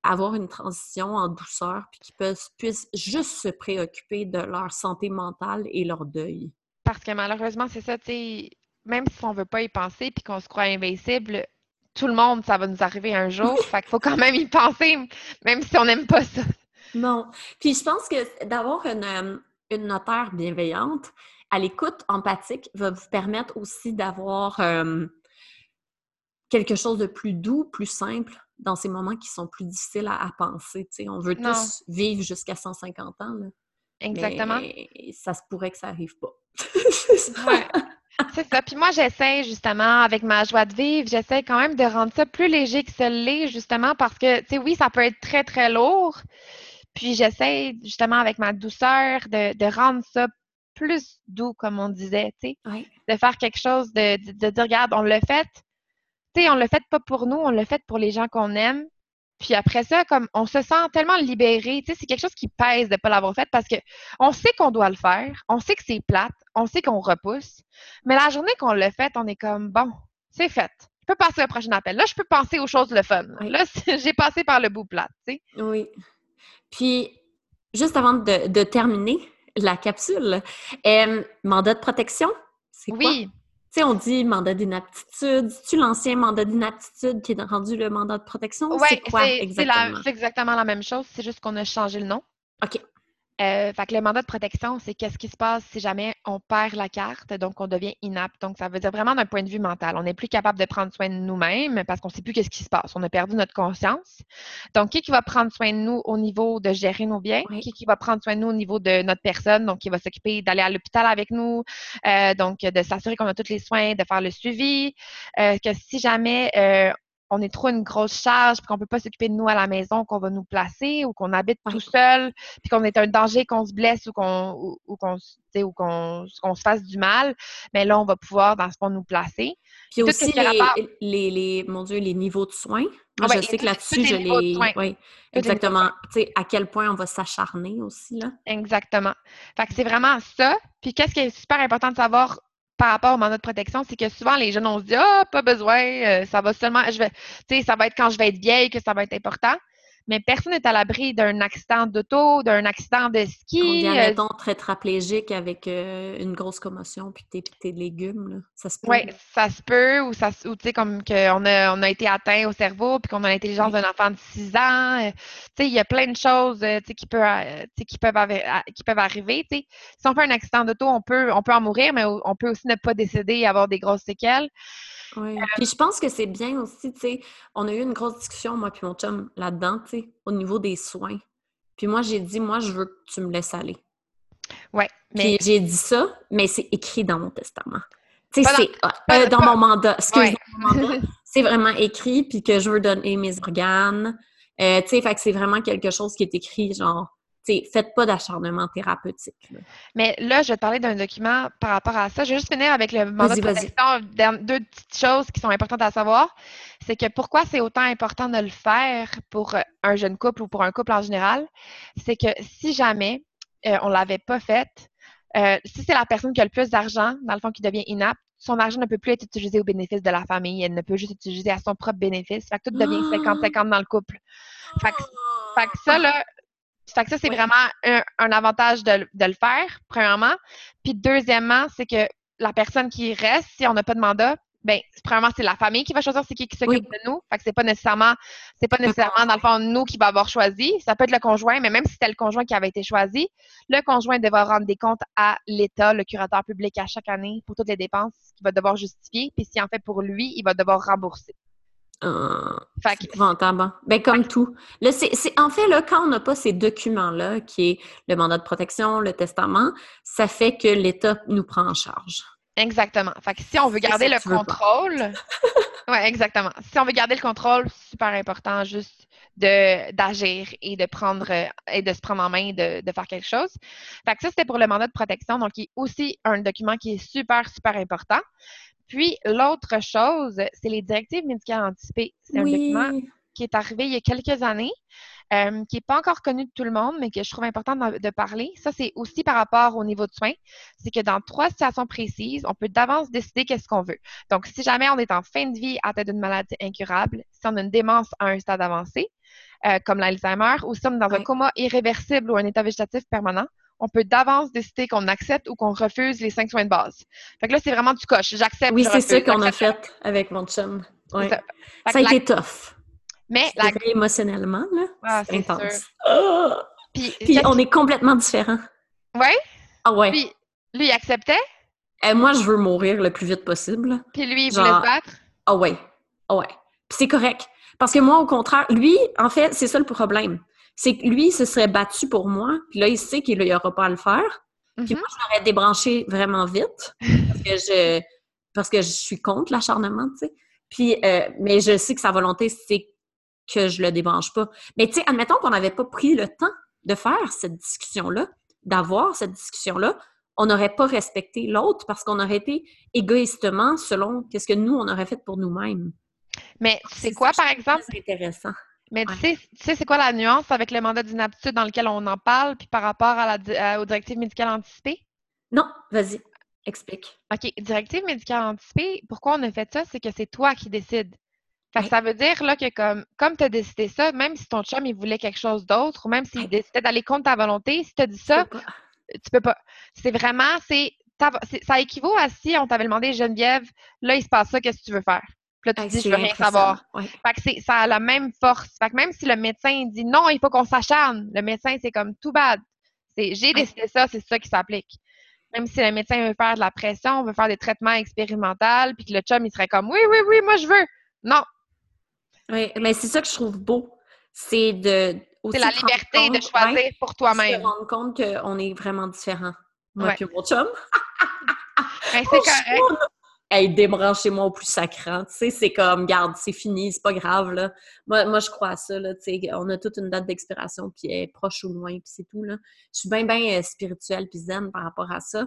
avoir une transition en douceur, puis qu'ils puissent juste se préoccuper de leur santé mentale et leur deuil. Parce que malheureusement, c'est ça, tu sais, même si on veut pas y penser puis qu'on se croit invincible, tout le monde, ça va nous arriver un jour. fait qu'il faut quand même y penser, même si on n'aime pas ça. Non. Puis je pense que d'avoir une, euh, une notaire bienveillante, à l'écoute empathique, va vous permettre aussi d'avoir euh, quelque chose de plus doux, plus simple dans ces moments qui sont plus difficiles à, penser. On veut tous vivre jusqu'à 150 ans. Exactement. Mais ça se pourrait que ça arrive pas. c'est ça. Puis moi, j'essaie justement, avec ma joie de vivre, j'essaie quand même de rendre ça plus léger que ce l'est, justement, parce que, tu sais, oui, ça peut être très, très lourd. Puis j'essaie justement, avec ma douceur, de, rendre ça plus doux, comme on disait, tu sais. De faire quelque chose, de, de, de dire, regarde, on l'a fait, on le fait pas pour nous, on le fait pour les gens qu'on aime. Puis après ça, comme on se sent tellement libéré, c'est quelque chose qui pèse de ne pas l'avoir fait parce que on sait qu'on doit le faire, on sait que c'est plate, on sait qu'on repousse, mais la journée qu'on le fait, on est comme bon, c'est fait. Je peux passer au prochain appel. Là, je peux penser aux choses le fun. Là, j'ai passé par le bout plate, tu sais. Oui. Puis, juste avant de, terminer la capsule, euh, mandat de protection, c'est quoi? Oui sais, on dit mandat d'inaptitude. C'est-tu l'ancien mandat d'inaptitude qui est rendu le mandat de protection? Oui, c'est quoi exactement? C'est exactement la même chose, c'est juste qu'on a changé le nom. OK. Euh, fait que le mandat de protection, c'est qu'est-ce qui se passe si jamais on perd la carte, donc on devient inapte. Donc, ça veut dire vraiment d'un point de vue mental. On n'est plus capable de prendre soin de nous-mêmes parce qu'on ne sait plus qu'est-ce qui se passe. On a perdu notre conscience. Donc, qui, qui va prendre soin de nous au niveau de gérer nos biens? Qui, qui va prendre soin de nous au niveau de notre personne? Donc, qui va s'occuper d'aller à l'hôpital avec nous, euh, donc de s'assurer qu'on a tous les soins, de faire le suivi. Euh, que si jamais euh, on est trop une grosse charge, puis qu'on peut pas s'occuper de nous à la maison, qu'on va nous placer ou qu'on habite tout seul, puis qu'on est un danger, qu'on se blesse ou qu'on ou, qu'on ou qu'on se fasse du mal, mais là on va pouvoir dans ce fond nous placer. Puis aussi les, les, mon Dieu, les niveaux de soins. Moi, je sais que là-dessus, je les. Oui, exactement. Tu sais, à quel point on va s'acharner aussi, là. Exactement. Fait que c'est vraiment ça. Puis qu'est-ce qui est super important de savoir par rapport au mandat de protection, c'est que souvent les jeunes on se dit ah pas besoin, euh, ça va seulement, je vais, tu sais, ça va être quand je vais être vieille que ça va être important mais personne n'est à l'abri d'un accident d'auto, d'un accident de ski. Vient, euh, mettons, traplégique avec euh, une grosse commotion puis tes, tes légumes, là. ça se peut. Oui, ça se peut, ou, ça, ou tu sais, comme qu'on a, on a été atteint au cerveau puis qu'on a l'intelligence d'un enfant de 6 ans. Euh, tu sais, il y a plein de choses, tu sais, qui, peut, qui, peuvent, qui peuvent arriver, tu sais. Si on fait un accident d'auto, on peut, on peut en mourir, mais on peut aussi ne pas décéder et avoir des grosses séquelles. Oui. Puis je pense que c'est bien aussi, tu sais, on a eu une grosse discussion, moi puis mon chum, là-dedans, tu sais, au niveau des soins. Puis moi, j'ai dit, moi, je veux que tu me laisses aller. Oui. Mais... Puis j'ai dit ça, mais c'est écrit dans mon testament. Tu sais, c'est euh, dans mon mandat. C'est vraiment écrit, puis que je veux donner mes organes. Euh, tu sais, fait que c'est vraiment quelque chose qui est écrit, genre, faites pas d'acharnement thérapeutique. Mais là, je vais te parler d'un document par rapport à ça. Je vais juste finir avec le mandat de protection. Deux petites choses qui sont importantes à savoir. C'est que pourquoi c'est autant important de le faire pour un jeune couple ou pour un couple en général, c'est que si jamais euh, on l'avait pas fait, euh, si c'est la personne qui a le plus d'argent, dans le fond, qui devient inapte, son argent ne peut plus être utilisé au bénéfice de la famille. Elle ne peut juste être utilisée à son propre bénéfice. Fait que tout devient 50-50 dans le couple. Fait que, ça, là, fait que ça, c'est vraiment un, avantage de, le faire, premièrement. Puis deuxièmement, c'est que la personne qui reste, si on n'a pas de mandat, ben, premièrement, c'est la famille qui va choisir c'est qui qui s'occupe de nous. Fait que c'est pas nécessairement, c'est pas nécessairement, dans le fond, nous qui va avoir choisi. Ça peut être le conjoint, mais même si c'était le conjoint qui avait été choisi, le conjoint devra rendre des comptes à l'État, le curateur public, à chaque année pour toutes les dépenses qu'il va devoir justifier. Puis si en fait pour lui, il va devoir rembourser. Euh, Ben, comme tout. Là, c'est, en fait, là, quand on n'a pas ces documents-là, qui est le mandat de protection, le testament, ça fait que l'État nous prend en charge. Exactement. Fait que si on veut garder le contrôle. oui, exactement. Si on veut garder le contrôle, super important juste de d'agir et de prendre et de se prendre en main de, de faire quelque chose. Fait que ça, c'était pour le mandat de protection, donc qui est aussi un document qui est super, super important. Puis l'autre chose, c'est les directives médicales anticipées. C'est un document qui est arrivé il y a quelques années. Euh, qui n'est pas encore connu de tout le monde, mais que je trouve important de, parler. Ça, c'est aussi par rapport au niveau de soins. C'est que dans trois situations précises, on peut d'avance décider qu'est-ce qu'on veut. Donc, si jamais on est en fin de vie à tête d'une maladie incurable, si on a une démence à un stade avancé, euh, comme l'Alzheimer, ou si on est dans un coma irréversible ou un état végétatif permanent, on peut d'avance décider qu'on accepte ou qu'on refuse les cinq soins de base. Fait que là, c'est vraiment du coche. J'accepte. Oui, c'est ça qu'on a fait avec mon chum. Ça. a été tough. Mais la... émotionnellement, là, ah, c'est intense. Ah! Puis, on est complètement différents. Ouais? Ah ouais. Puis lui, il acceptait? Euh, moi, je veux mourir le plus vite possible. Puis lui, il voulait se battre? Ah ouais. Ah ouais. Puis c'est correct. Parce que moi, au contraire, lui, en fait, c'est ça le problème. C'est que lui, il se serait battu pour moi. Puis là, il sait qu'il n'y aura pas à le faire. Puis mm-hmm. moi, je l'aurais débranché vraiment vite. Parce que je, parce que je suis contre l'acharnement, tu sais. Puis, euh, mais je sais que sa volonté, c'est que je le débranche pas. Mais tu sais, admettons qu'on n'avait pas pris le temps de faire cette discussion-là, d'avoir cette discussion-là, on n'aurait pas respecté l'autre parce qu'on aurait été égoïstement selon qu'est-ce que nous, on aurait fait pour nous-mêmes. Mais c'est quoi, par exemple? C'est intéressant. Mais tu sais, c'est quoi la nuance avec le mandat d'inaptitude dans lequel on en parle, puis par rapport à la, aux directives médicales anticipées? Non, vas-y, explique. OK, directive médicale anticipée, pourquoi on a fait ça? C'est que c'est toi qui décides. Ça veut dire là, que comme, comme tu as décidé ça, même si ton chum il voulait quelque chose d'autre, ou même s'il décidait d'aller contre ta volonté, si tu as dit ça, tu peux pas. C'est vraiment, c'est ça équivaut à si on t'avait demandé Geneviève, là, il se passe ça, qu'est-ce que tu veux faire? Puis là, tu dis, je veux rien savoir. Fait que ça a la même force. Fait que même si le médecin dit non, il faut qu'on s'acharne, le médecin, c'est comme tout bad. C'est j'ai décidé ça, c'est ça qui s'applique. Même si le médecin veut faire de la pression, veut faire des traitements expérimentaux, puis que le chum, il serait comme oui, oui, oui, moi je veux. Non, oui, mais c'est ça que je trouve beau. C'est de. C'est la liberté de choisir pour toi-même. Se rendre compte qu'on est vraiment différents. Moi et mon chum. Ben, c'est correct. Hey, débranchez-moi au plus sacrant. Tu sais, c'est comme, garde, c'est fini, c'est pas grave, là. Moi, moi, je crois à ça, là. Tu sais, on a toute une date d'expiration, puis elle est proche ou loin, puis c'est tout, là. Je suis bien, bien euh, spirituelle puis zen par rapport à ça.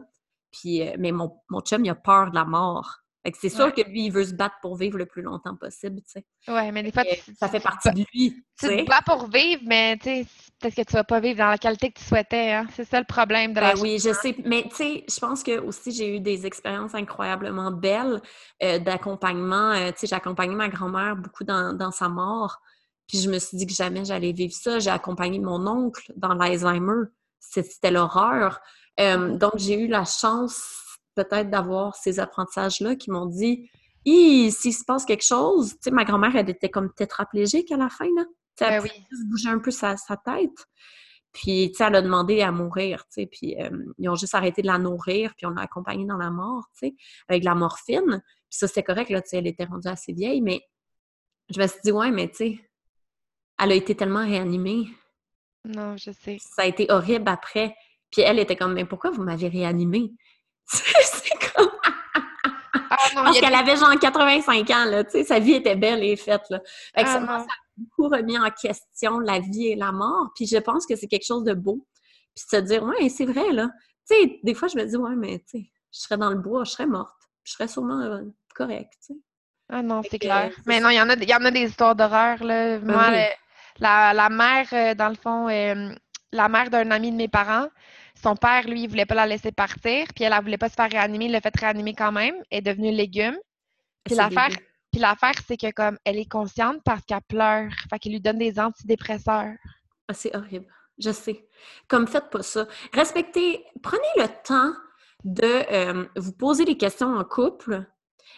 Puis, euh, mais mon, mon chum, il a peur de la mort c'est sûr que lui, il veut se battre pour vivre le plus longtemps possible, tu sais. Oui, mais des fois, ça fait partie de lui. Tu te bats pour vivre, mais tu sais, peut-être que tu vas pas vivre dans la qualité que tu souhaitais. Hein? C'est ça le problème de la ben Oui, je sais. Mais tu sais, je pense que aussi j'ai eu des expériences incroyablement belles euh, d'accompagnement. Euh, tu sais, j'ai accompagné ma grand-mère beaucoup dans, dans, sa mort. Puis je me suis dit que jamais j'allais vivre ça. J'ai accompagné mon oncle dans l'Alzheimer. C'était l'horreur. Euh, mm-hmm. donc, j'ai eu la chance peut-être d'avoir ces apprentissages-là qui m'ont dit s'il se passe quelque chose, tu sais, ma grand-mère, elle était comme tétraplégique à la fin, là. elle ben bouger un peu sa, tête. Puis, tu sais, elle a demandé à mourir, tu sais, puis euh, ils ont juste arrêté de la nourrir, puis on l'a accompagnée dans la mort, tu sais, avec de la morphine. Puis ça, c'était correct, là, tu sais, elle était rendue assez vieille, mais je me suis dit, ouais, mais tu sais, elle a été tellement réanimée. Non, je sais. Ça a été horrible après. Puis elle était comme, mais pourquoi vous m'avez réanimée? c'est comme... Ah, Parce qu'elle avait genre 85 ans, là, tu sais, sa vie était belle et faite, là. Ah, beaucoup remis en question la vie et la mort. Puis je pense que c'est quelque chose de beau. Puis se dire, ouais, c'est vrai, là. Tu sais, des fois, je me dis, ouais, mais tu sais, je serais dans le bois, je serais morte. Je serais sûrement euh, correcte, tu sais. Ah non, c'est clair. Mais non, il y, en a, y en a des histoires d'horreur, là. Ben Moi, la, la, mère, euh, dans le fond, euh, la mère d'un ami de mes parents, son père, lui, il voulait pas la laisser partir, puis elle, ne voulait pas se faire réanimer, il l'a fait réanimer quand même, elle est devenue légume. Puis l'affaire, puis l'affaire, c'est que comme elle est consciente parce qu'elle pleure, fait qu'il lui donne des antidépresseurs. Ah, c'est horrible. Je sais. Comme faites pas ça. Respectez, prenez le temps de euh, vous poser des questions en couple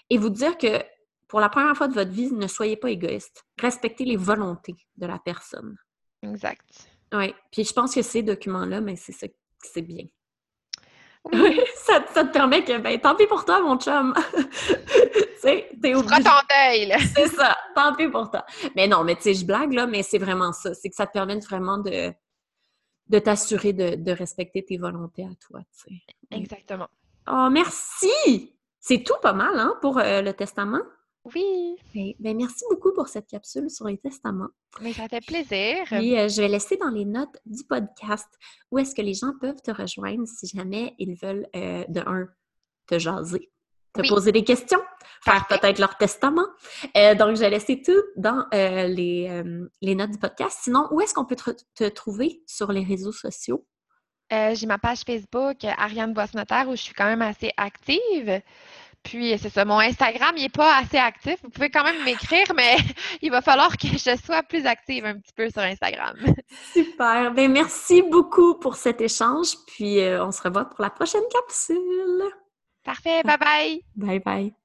et vous dire que pour la première fois de votre vie, ne soyez pas égoïste. Respectez les volontés de la personne. Exact. Oui. Puis je pense que ces documents-là, mais c'est ça, c'est bien. Oui. ça, te permet que, ben, tant pis pour toi, mon chum. tu sais, t'es. Tu ton deuil, c'est ça, tant pis pour toi. Mais non, mais tu sais, je blague, là, mais c'est vraiment ça. C'est que ça te permet vraiment de, de t'assurer de, respecter tes volontés à toi, tu sais. Exactement. Oh, merci! C'est tout pas mal, hein, pour euh, le testament? Oui. Merci beaucoup pour cette capsule sur les testaments. Mais ça fait plaisir. Puis euh, je vais laisser dans les notes du podcast où est-ce que les gens peuvent te rejoindre si jamais ils veulent, euh, de un, te jaser, te poser des questions, faire peut-être leur testament. Euh, donc, je vais laisser tout dans les, les, notes du podcast. Sinon, où est-ce qu'on peut te, trouver sur les réseaux sociaux? J'ai ma page Facebook, Ariane Boissenotaire, où je suis quand même assez active. Puis, c'est ça, mon Instagram, il n'est pas assez actif. Vous pouvez quand même m'écrire, mais il va falloir que je sois plus active un petit peu sur Instagram. Super. Bien, merci beaucoup pour cet échange. Puis, euh, on se revoit pour la prochaine capsule. Parfait. Bye bye. Bye bye.